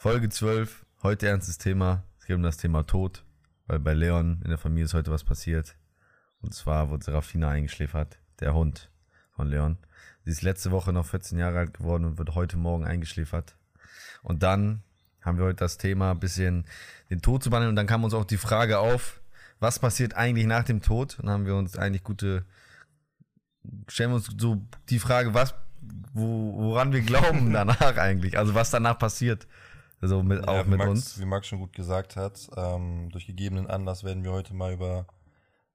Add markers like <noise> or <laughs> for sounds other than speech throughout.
Folge 12, heute ernstes Thema. Es geht um das Thema Tod, weil bei Leon in der Familie ist heute was passiert. Und zwar wurde Serafina eingeschläfert, der Hund von Leon. Sie ist letzte Woche noch 14 Jahre alt geworden und wird heute Morgen eingeschläfert. Und dann haben wir heute das Thema, ein bisschen den Tod zu behandeln. Und dann kam uns auch die Frage auf, was passiert eigentlich nach dem Tod? Und dann haben wir uns eigentlich gute, stellen wir uns so die Frage, was, wo, woran wir glauben <laughs> danach eigentlich, also was danach passiert. Also mit, ja, auch mit Max, uns. Wie Max schon gut gesagt hat, ähm, durch gegebenen Anlass werden wir heute mal über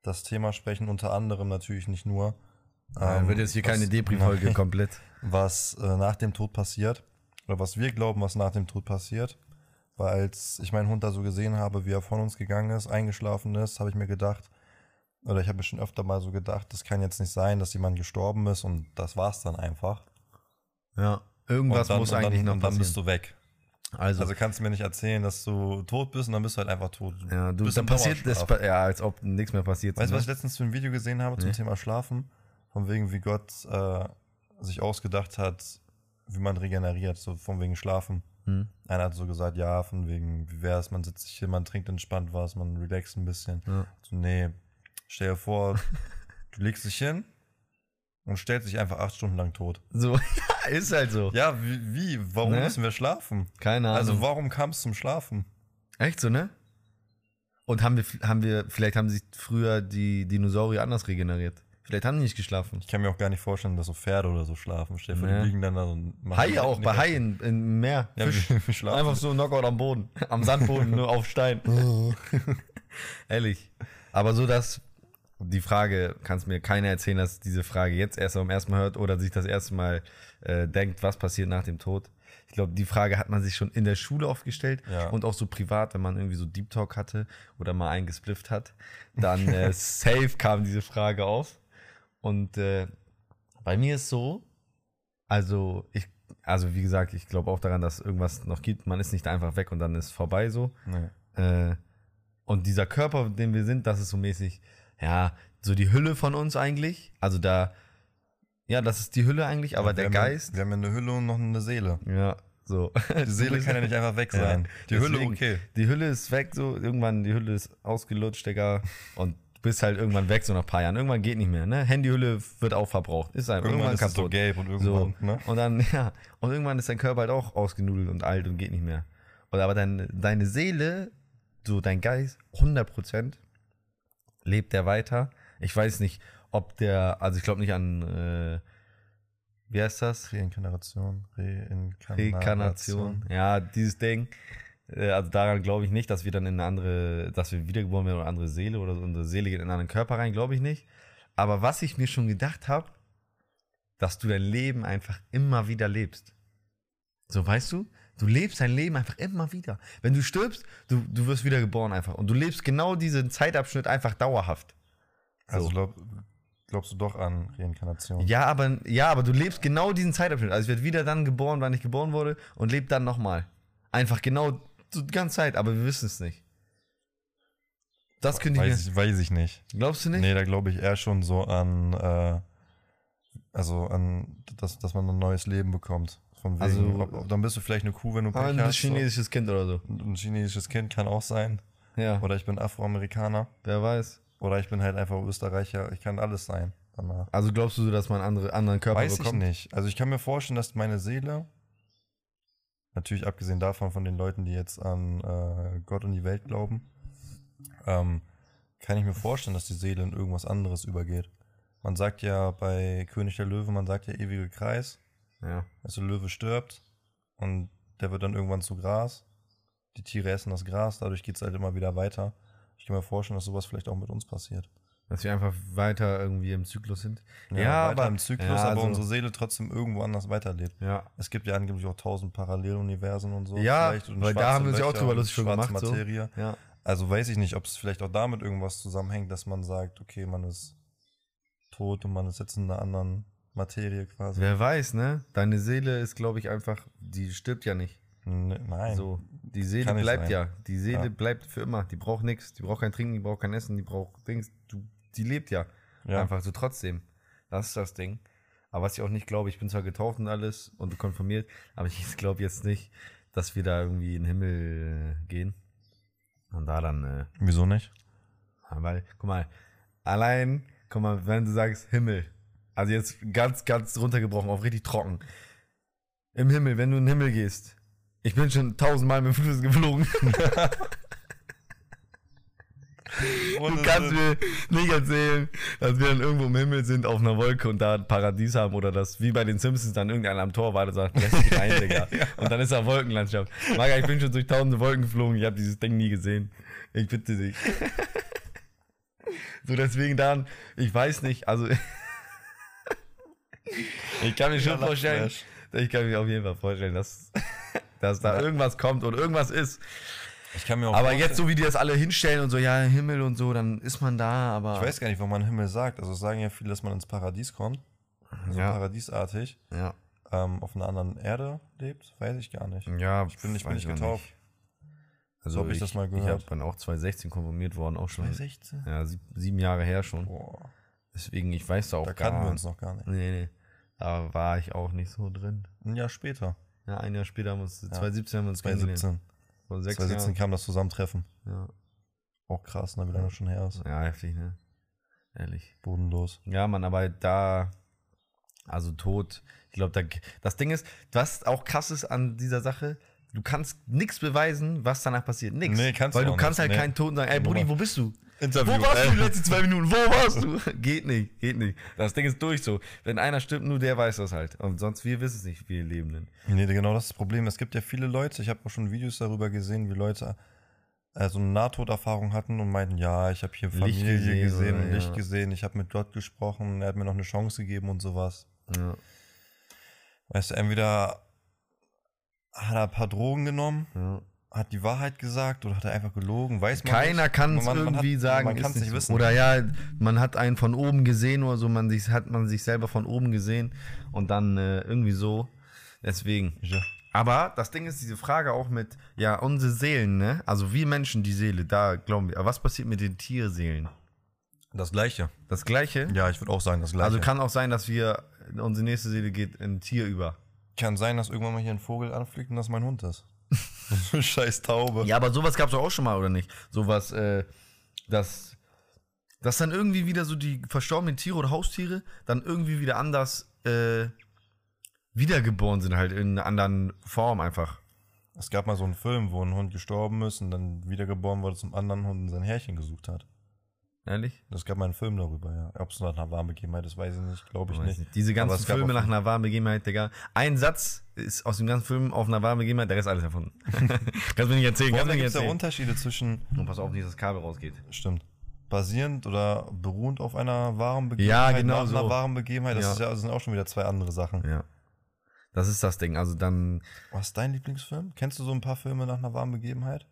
das Thema sprechen, unter anderem natürlich nicht nur. Ähm, wird jetzt hier keine Depri-Folge komplett. <laughs> Was äh, nach dem Tod passiert, oder was wir glauben, was nach dem Tod passiert. Weil als ich meinen Hund da so gesehen habe, wie er von uns gegangen ist, eingeschlafen ist, habe ich mir gedacht, oder ich habe mir schon öfter mal so gedacht, das kann jetzt nicht sein, dass jemand gestorben ist und das war's dann einfach. Ja, irgendwas dann, muss eigentlich dann, noch und dann passieren. bist du weg. Also, Also kannst du mir nicht erzählen, dass du tot bist und dann bist du halt einfach tot. ja, du, bist dann passiert das, ja, als ob nichts mehr passiert. Weißt du, ne? was ich letztens für ein Video gesehen habe zum Nee. Thema Schlafen? Von wegen, wie Gott äh, sich ausgedacht hat, wie man regeneriert, so von wegen Schlafen. Hm. Einer hat so gesagt, ja, von wegen, wie wär's, man sitzt sich hin, man trinkt entspannt was, man relaxt ein bisschen. Ja. So, nee, stell dir vor, <laughs> du legst dich hin und stellst dich einfach acht Stunden lang tot. So, <laughs> ja, <laughs> ist halt so. Ja, wie, wie warum Ne? müssen wir schlafen? Keine Ahnung. Also warum kam es zum Schlafen? Echt so, ne? Und haben wir, haben wir, vielleicht haben sich früher die Dinosaurier anders regeneriert. Vielleicht haben die nicht geschlafen. Ich kann mir auch gar nicht vorstellen, dass so Pferde oder so schlafen. Stell dir Nee. die liegen dann da und machen Haie auch, bei Haien im Meer. Ja, Fisch. wir, <laughs> wir schlafen. Einfach so Knockout am Boden. Am Sandboden, nur auf Stein. <laughs> Ehrlich. Aber so, dass die Frage, kannst mir keiner erzählen, dass diese Frage jetzt erst am ersten Mal hört oder sich das erste Mal äh, denkt, was passiert nach dem Tod. Ich glaube, die Frage hat man sich schon in der Schule oft gestellt Ja. und auch so privat, wenn man irgendwie so Deep Talk hatte oder mal einen gesplifft hat, dann äh, <laughs> safe kam diese Frage auf. Und äh, bei mir ist so, also ich, also wie gesagt, ich glaube auch daran, dass irgendwas noch gibt. Man ist nicht einfach weg und dann ist vorbei so. Nee. Äh, und dieser Körper, den wir sind, das ist so mäßig, ja, so die Hülle von uns eigentlich. Also da, ja, das ist die Hülle eigentlich, aber Ja, der wir ja- Geist, Wir haben ja eine Hülle und noch eine Seele. ja, so. Die <laughs> Seele kann ja nicht einfach weg <laughs> sein. die Hülle okay. Die Hülle ist weg, so, irgendwann, die Hülle ist ausgelutscht, Digga, und du bist halt irgendwann weg, so nach ein paar Jahren. Irgendwann geht nicht mehr, ne? Handyhülle wird auch verbraucht. Ist einfach Irgendwann, irgendwann, ist es so kaputt. gelb und irgendwann, So. ne? Und dann, <laughs> ja, und irgendwann ist dein Körper halt auch ausgenudelt und alt und geht nicht mehr. Und aber dein, deine Seele, so dein Geist, 100% lebt der weiter. Ich weiß nicht, ob der, also ich glaube nicht an, äh, wie heißt das? Reinkarnation. Reinkarnation. Ja, dieses Ding. Äh, Also daran glaube ich nicht, dass wir dann in eine andere, dass wir wiedergeboren werden oder eine andere Seele oder unsere Seele geht in einen anderen Körper rein, glaube ich nicht. Aber was ich mir schon gedacht habe, dass du dein Leben einfach immer wieder lebst. So, weißt du? Du lebst dein Leben einfach immer wieder. Wenn du stirbst, du, du wirst wieder geboren einfach. Und du lebst genau diesen Zeitabschnitt einfach dauerhaft. Also So. glaub, glaubst du doch an Reinkarnation? Ja, aber, ja, aber du lebst genau diesen Zeitabschnitt. Also ich werde wieder dann geboren, wann ich geboren wurde und lebe dann nochmal. Einfach genau die ganze Zeit, aber wir wissen es nicht. Das könnte ich weiß, ich, weiß ich nicht. Glaubst du nicht? Nee, da glaube ich eher schon so an, äh, also an, dass, dass man ein neues Leben bekommt. Von wegen, Also- ob, ob, dann bist du vielleicht eine Kuh, wenn du Pech ein hast. chinesisches Kind oder so. Ein chinesisches Kind kann auch sein. Ja, Oder ich bin Afroamerikaner. wer weiß. Oder ich bin halt einfach Österreicher. Ich kann alles sein danach. Also glaubst du, dass man andere, anderen Körper Weiß bekommt? ich nicht. Also ich kann mir vorstellen, dass meine Seele, natürlich abgesehen davon von den Leuten, die jetzt an äh, Gott und die Welt glauben, ähm, kann ich mir vorstellen, dass die Seele in irgendwas anderes übergeht. Man sagt ja bei König der Löwe, man sagt ja ewige Kreis. Ja. Also Löwe stirbt und der wird dann irgendwann zu Gras. Die Tiere essen das Gras, dadurch geht es halt immer wieder weiter. Ich kann mir vorstellen, dass sowas vielleicht auch mit uns passiert. Dass wir einfach weiter irgendwie im Zyklus sind. Ja, weiter im Zyklus, ja, aber also- unsere Seele trotzdem irgendwo anders weiterlebt. Ja. Es gibt ja angeblich auch tausend Paralleluniversen und so. Ja, vielleicht und weil da haben wir uns ja auch drüber lustig schon schwarze gemacht, so. Materie. Ja. Also weiß ich nicht, ob es vielleicht auch damit irgendwas zusammenhängt, dass man sagt, okay, man ist tot und man ist jetzt in einer anderen Materie quasi. Wer weiß, ne? Deine Seele ist, glaube ich, einfach, die stirbt ja nicht. Ne, nein. So, die Seele Kann bleibt ja. Die Seele Ja. bleibt für immer. Die braucht nichts. Die braucht kein Trinken, die braucht kein Essen, die braucht Dings. Du, die lebt ja. Ja. Einfach so trotzdem. Das ist das Ding. Aber was ich auch nicht glaube, ich bin zwar getauft und alles und konfirmiert, aber ich <laughs> glaube jetzt nicht, dass wir da irgendwie in den Himmel äh, gehen. Und da dann, äh, Wieso nicht? weil, guck mal, allein, guck mal, wenn du sagst Himmel, also jetzt ganz, ganz runtergebrochen, auf richtig trocken. Im Himmel, wenn du in den Himmel gehst. Ich bin schon tausendmal mit dem Fuß geflogen. <laughs> Du kannst mir nicht erzählen, dass wir dann irgendwo im Himmel sind auf einer Wolke und da ein Paradies haben oder dass wie bei den Simpsons dann irgendeiner am Tor war und sagt, lass dich rein, <laughs> Digga. Und dann ist da Wolkenlandschaft. Maga, ich bin schon durch tausende Wolken geflogen, ich habe dieses Ding nie gesehen. Ich bitte dich. <laughs> So deswegen dann, ich weiß nicht, also ich kann mir schon Ja, vorstellen, ich kann mir auf jeden Fall vorstellen, dass, <laughs> dass da irgendwas kommt und irgendwas ist. Ich kann mir auch Aber vorstellen- jetzt so wie die das alle hinstellen und so, ja, Himmel und so, dann ist man da, aber. Ich weiß gar nicht, warum man Himmel sagt. Also es sagen ja viele, dass man ins Paradies kommt. So Ja. paradiesartig. Ja. Ähm, auf einer anderen Erde lebt. Weiß ich gar nicht. Ja, Ich bin nicht, bin nicht ich getauft. Also So hab ich das mal Ich gehört. habe dann auch 2016 konfirmiert worden, auch schon. 2016? Ja, sieb, sieben Jahre her schon. Boah, Deswegen, ich weiß da auch da gar kannten wir uns noch gar nicht. Nee, nee. Da war ich auch nicht so drin. Ein Jahr später. Ja, ein Jahr später haben wir uns, 2017 haben wir uns 2017. Vor sechs 2017 Jahren. kam das Zusammentreffen. Ja. Auch krass, ne? Wie lange das schon her ist. ja, heftig, ne? Ehrlich. Bodenlos. Ja, Mann, aber da, also tot, ich glaube, da, das Ding ist, was auch krass ist an dieser Sache, du kannst nichts beweisen, was danach passiert. Nix. Nee, kannst Weil du kannst nicht. halt Nee. keinen Toten sagen, ey, Brudi, wo bist du? Interview. Wo warst du die letzten zwei Minuten? Wo warst du? <laughs> geht nicht, geht nicht. Das Ding ist durch so. Wenn einer stirbt, nur der weiß das halt. Und sonst, wir wissen es nicht, wir Lebenden. Nee, genau das ist das Problem. Es gibt ja viele Leute, ich habe auch schon Videos darüber gesehen, wie Leute äh, so eine Nahtoderfahrung hatten und meinten, ja, ich habe hier Licht Familie gesehen gesehen, oder- und Licht ja. gesehen, ich habe mit Gott gesprochen, er hat mir noch eine Chance gegeben und sowas. Ja, Weißt du, entweder hat er ein paar Drogen genommen, ja. Hat die Wahrheit gesagt oder hat er einfach gelogen, weiß man Keiner kann es irgendwie hat, sagen. Man kann es nicht wissen. Oder ja, man hat einen von oben gesehen oder so, man sich, hat man sich selber von oben gesehen und dann äh, irgendwie so. Deswegen. Ja. Aber das Ding ist, diese Frage auch mit, ja, unsere Seelen, ne? Also wir Menschen, die Seele, da glauben wir. Aber was passiert mit den Tierseelen? Das Gleiche. Das Gleiche? Ja, ich würde auch sagen, das Gleiche. Also kann auch sein, dass wir, unsere nächste Seele geht in ein Tier über. kann sein, dass irgendwann mal hier ein Vogel anfliegt und das mein Hund ist. <laughs> Scheiß Taube. Ja, aber sowas gab es auch schon mal, oder nicht? Sowas, äh, dass, dass dann irgendwie wieder so die verstorbenen Tiere oder Haustiere dann irgendwie wieder anders äh, wiedergeboren sind, halt in einer anderen Form einfach. Es gab mal so einen Film, wo ein Hund gestorben ist und dann wiedergeboren wurde zum anderen Hund und sein Härchen gesucht hat. Ehrlich? Es gab mal einen Film darüber, ja. Ob es nach einer warmen Begebenheit ist, weiß ich nicht, glaube ich Weiß nicht. nicht. Diese ganzen Filme nach einer warmen Begebenheit, Digga. Ein Satz ist aus dem ganzen Film auf einer warmen Begebenheit, der Rest alles erfunden. <laughs> kannst du mir nicht erzählen, kannst du nicht gibt es ja erzählen. Unterschiede zwischen, Und pass auf, nicht, dass das Kabel rausgeht. stimmt, basierend oder beruhend auf einer wahren Begebenheit, Ja, genau nach einer so. wahren Begebenheit. Das Ja. ist ja, sind auch schon wieder zwei andere Sachen. Ja. Das ist das Ding. Also dann, Was ist dein Lieblingsfilm? Kennst du so ein paar Filme nach einer wahren Begebenheit?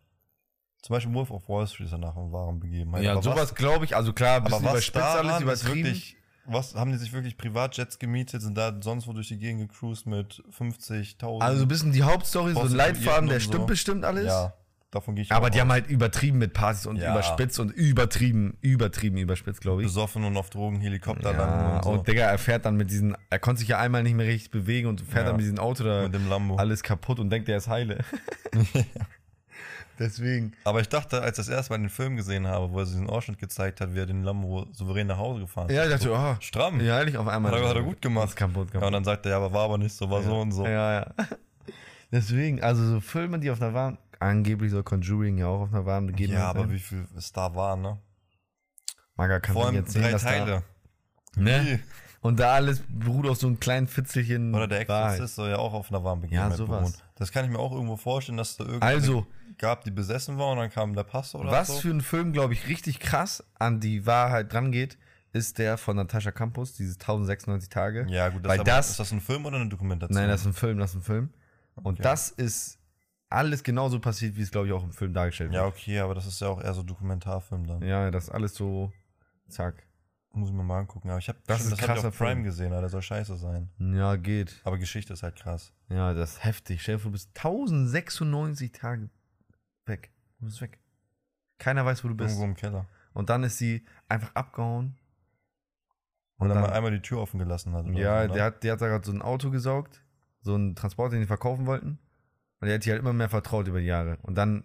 Zum Beispiel Wolf of Wall Street ist ja nach einer wahren Begebenheit. ja, Aber sowas glaube ich, also klar, ein Aber bisschen überspitzt alles, übertrieben. wirklich, was haben die sich wirklich Privatjets gemietet, sind da sonst wo durch die Gegend gecruised mit 50.000? Also ein bisschen die Hauptstory, so ein Leitfaden, der und so. stimmt bestimmt alles. ja, davon gehe ich Aber die aus. haben halt übertrieben mit Partys und Ja. überspitzt und übertrieben, übertrieben überspitzt, glaube ich. besoffen und auf Drogen Helikopter landen Ja, und so. und Digga, er fährt dann mit diesen, er konnte sich ja einmal nicht mehr richtig bewegen und fährt Ja. dann mit diesem Auto da mit dem Lambo. alles kaputt und denkt, er ist heile. <laughs> <laughs> <laughs> Deswegen. Aber ich dachte, als ich das erste Mal den Film gesehen habe, wo er diesen Ausschnitt gezeigt hat, wie er den Lambo souverän nach Hause gefahren Ja, ist. ich dachte, oh, Stramm. ja, ehrlich, auf einmal. Hat er- hat er gut gemacht. Ist kaputt, Ja, kaputt. und dann sagt er, ja, aber war aber nicht so, war so und so. Ja, ja. <laughs> Deswegen, also so Filme, die auf einer warmen, angeblich soll Conjuring ja auch auf einer warmen Begebenheit Ja, aber wie viel es da war, ne? Maga kann Vor allem erzählen, drei Teile. Da, ne? Und da alles beruht auf so einem kleinen Fitzelchen Oder der. Exorzist soll ja auch auf einer warmen Begebenheit Ja, sowas. beruhen. Das kann ich mir auch irgendwo vorstellen, dass da irgendeine Also, gab, die besessen war und dann kam der Pastor oder was so. für ein Film, glaube ich, richtig krass an die Wahrheit drangeht, ist der von Natascha Campus, dieses 1096 Tage. ja, gut, das Weil ist, aber, das- ist das ein Film oder eine Dokumentation? Nein, das ist ein Film, das ist ein Film. Und Okay. das ist alles genauso passiert, wie es, glaube ich, auch im Film dargestellt Ja, wird. okay, aber das ist ja auch eher so Dokumentarfilm dann. Ja, das ist alles so, zack. Muss ich mir mal angucken. Aber ich habe Das ist das krasser auf Prime Film. gesehen, der soll scheiße sein. Ja, geht. Aber Geschichte ist halt krass. Ja, das ist heftig. Stell dir vor, du bist 1096 Tage weg. Du bist weg. Keiner weiß, wo du bist. Irgendwo im Keller. Und dann ist sie einfach abgehauen. Und Und dann, dann, mal einmal die Tür offen gelassen hat. oder ja, so, ne? der hat, der hat da gerade so ein Auto gesaugt. So ein Transporter, den die verkaufen wollten. Und er hat ihr halt immer mehr vertraut über die Jahre. Und dann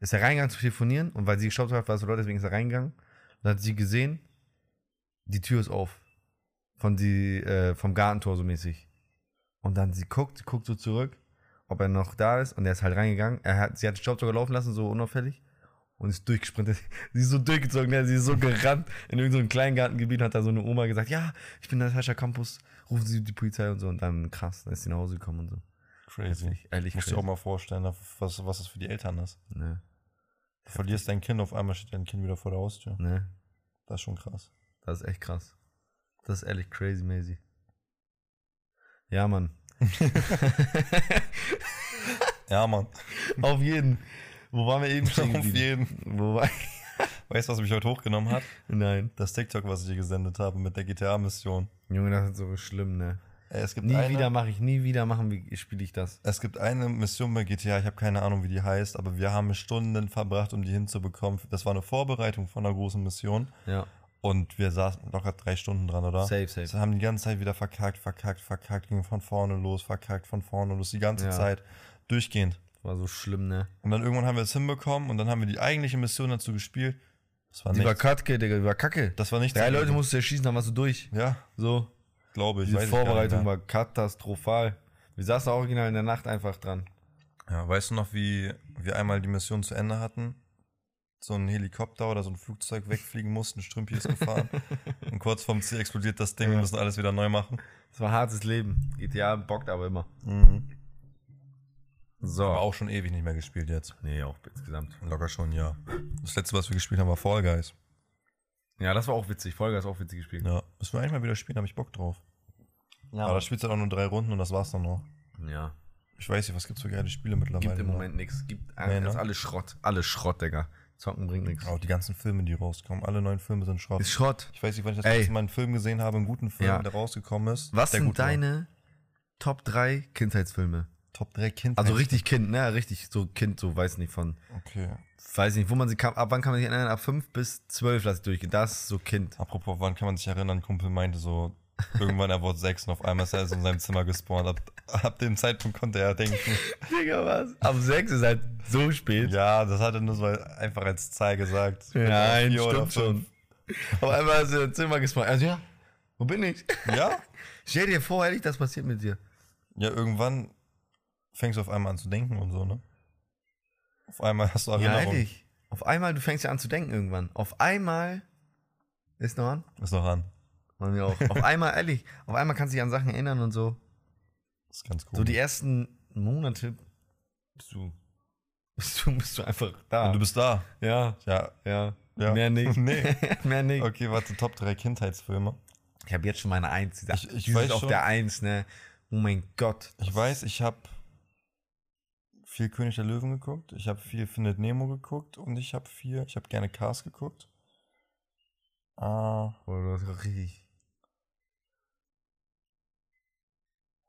ist er reingegangen zu telefonieren und weil sie geschaut hat, war es so Leute, deswegen ist er reingegangen. Und dann hat sie gesehen, die Tür ist auf. Von die, äh, vom Gartentor so mäßig. Und dann sie guckt, sie guckt so zurück, ob er noch da ist und er ist halt reingegangen. Er hat, sie hat den Staubsauger laufen lassen, so unauffällig. Und ist durchgesprintet. <laughs> Sie ist so durchgezogen, ne? sie ist so gerannt. In irgendeinem Kleingartengebiet hat da so eine Oma gesagt, ja, ich bin Natascha Campus, rufen Sie die Polizei und so. Und dann krass, dann ist sie nach Hause gekommen und so. Crazy. Ehrlich, ehrlich Musst crazy. dir auch mal vorstellen, was, was das für die Eltern ist. Ne, Du verlierst dein Kind, auf einmal steht dein Kind wieder vor der Haustür. ne, Das ist schon krass. Das ist echt krass. Das ist ehrlich crazy, Maisie. Ja, Mann. <laughs> Ja, Mann. Auf jeden. Wo waren wir eben stehen Auf jeden. Wo war Weißt du, was mich heute hochgenommen hat? Nein. Das TikTok, was ich dir gesendet habe mit der GTA-Mission. Junge, das ist so schlimm, ne? Ey, Es gibt Nie eine, wieder mache ich, nie wieder machen, wie spiele ich das. Es gibt eine Mission bei GTA, ich habe keine Ahnung, wie die heißt, aber wir haben Stunden verbracht, um die hinzubekommen. Das war eine Vorbereitung von einer großen Mission Ja. Und wir saßen locker drei Stunden dran, oder? Safe, safe. Wir haben die ganze Zeit wieder verkackt, verkackt, verkackt, ging von vorne los, verkackt, von vorne los, die ganze Ja. Zeit durchgehend. War so schlimm, ne? Und dann irgendwann haben wir es hinbekommen und dann haben wir die eigentliche Mission dazu gespielt. Das war Die war nichts. Kacke, Digga, die war Kacke. Das war nichts. Drei. Leute musst du erschießen, dann warst du durch. Ja, So. glaube ich. Diese weiß ich gar nicht Vorbereitung war katastrophal. Wir saßen original in der Nacht einfach dran. Ja, weißt du noch, wie wir einmal die Mission zu Ende hatten? So ein Helikopter oder so ein Flugzeug wegfliegen mussten, Strümpi ist gefahren. <laughs> und kurz vorm Ziel explodiert das Ding, wir müssen alles wieder neu machen. Das war hartes Leben. GTA bockt aber immer. Mhm. So. Aber auch schon ewig nicht mehr gespielt jetzt. Nee, auch insgesamt. Locker schon, ja. Das letzte, was wir gespielt haben, war Fall Guys. Ja, das war auch witzig. Folge ist auch witzig gespielt. Ja, müssen wir eigentlich mal wieder spielen, habe ich Bock drauf. Ja, Aber da spielst du dann auch nur drei Runden und das war's dann noch. ja. Ich weiß nicht, was gibt's für geile Spiele mittlerweile? Gibt im noch? Moment nichts. Gibt Nee, ne? alles Schrott. Alles Schrott, Digga. Zocken bringt nichts. Auch die ganzen Filme, die rauskommen. Alle neuen Filme sind Schrott. Ist Schrott. Ich weiß nicht, wann ich das Ey. letzte Mal einen Film gesehen habe, einen guten Film, Ja. der rausgekommen ist. Was der sind gut war. deine Top 3 Kindheitsfilme? Top 3 Kinder? Also richtig Kind, ne? Richtig so Kind, so weiß nicht von. Okay. Weiß nicht, wo man sie kam. Ab wann kann man sich erinnern? Ab 5 bis 12 lasse ich durchgehen. Das ist so Kind. Apropos, wann kann man sich erinnern? Ein Kumpel meinte so, irgendwann er wurde sechs und auf einmal ist er in seinem Zimmer gespawnt. Ab, ab dem Zeitpunkt konnte er denken, Digga, was? Ab 6 ist halt so spät. ja, das hat er nur so einfach als Zahl gesagt. Nein, Vier oder stimmt schon. Auf einmal ist er im Zimmer gespawnt. Also ja, wo bin ich? Ja? Stell dir vor, ehrlich, das passiert mit dir. Ja, irgendwann fängst du auf einmal an zu denken und so, ne? Auf einmal hast du Ja, Erinnerungen. ehrlich. Auf einmal, du fängst ja an zu denken irgendwann. Auf einmal. Ist noch an? ist noch an. Bei mir auch. auf einmal, ehrlich. Auf einmal kannst du dich an Sachen erinnern und so. Das ist ganz cool. So die ersten Monate bist du. Bist du, bist du einfach da. und du bist da. ja, Ja. ja. Ja. Mehr nicht. Nee. <laughs> <laughs> Mehr nicht. Okay, warte, Top 3 Kindheitsfilme. Ich habe jetzt schon meine Eins. Die, Ich- ich die weiß sind auf schon. der Eins, ne? Oh mein Gott. Ich weiß, ich habe viel König der Löwen geguckt, ich habe viel Findet Nemo geguckt und ich habe viel, ich habe gerne Cars geguckt. Ah, Boah, du hast richtig.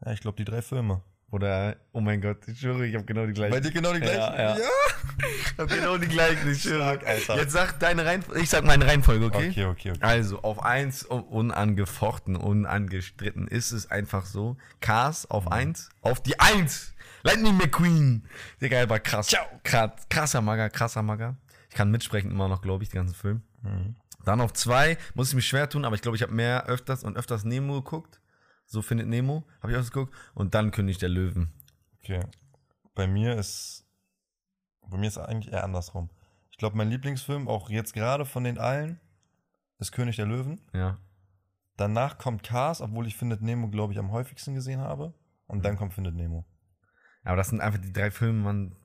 Ja, ich glaube die drei Filme. Oder, oh mein Gott, ich schwöre, ich habe genau die gleichen. Bei dir genau die gleichen? Ja, ja. Ich habe genau die gleichen, ich <laughs> schwöre. Stark, Alter. Jetzt sag deine Reihenfolge. Ich sag meine Reihenfolge, okay? Okay, okay, okay. Also, auf eins un- unangefochten, unangestritten ist es einfach so. Cars Mhm. auf eins, auf die eins. Lightning McQueen. Digga, war krass. Ciao. Krass, krasser Mager, krasser Mager. Ich kann mitsprechen immer noch, glaube ich, den ganzen Film. Mhm. Dann auf zwei, muss ich mich schwer tun, aber ich glaube, ich habe mehr öfters und öfters Nemo geguckt. So findet Nemo, habe ich auch geguckt. Und dann König der Löwen. okay. Bei mir ist, bei mir ist eigentlich eher andersrum. Ich glaube, mein Lieblingsfilm, auch jetzt gerade von den allen, ist König der Löwen. Ja. Danach kommt Cars, obwohl ich Findet Nemo, glaube ich, am häufigsten gesehen habe. Und Mhm. dann kommt Findet Nemo. Aber das sind einfach die drei Filme, man.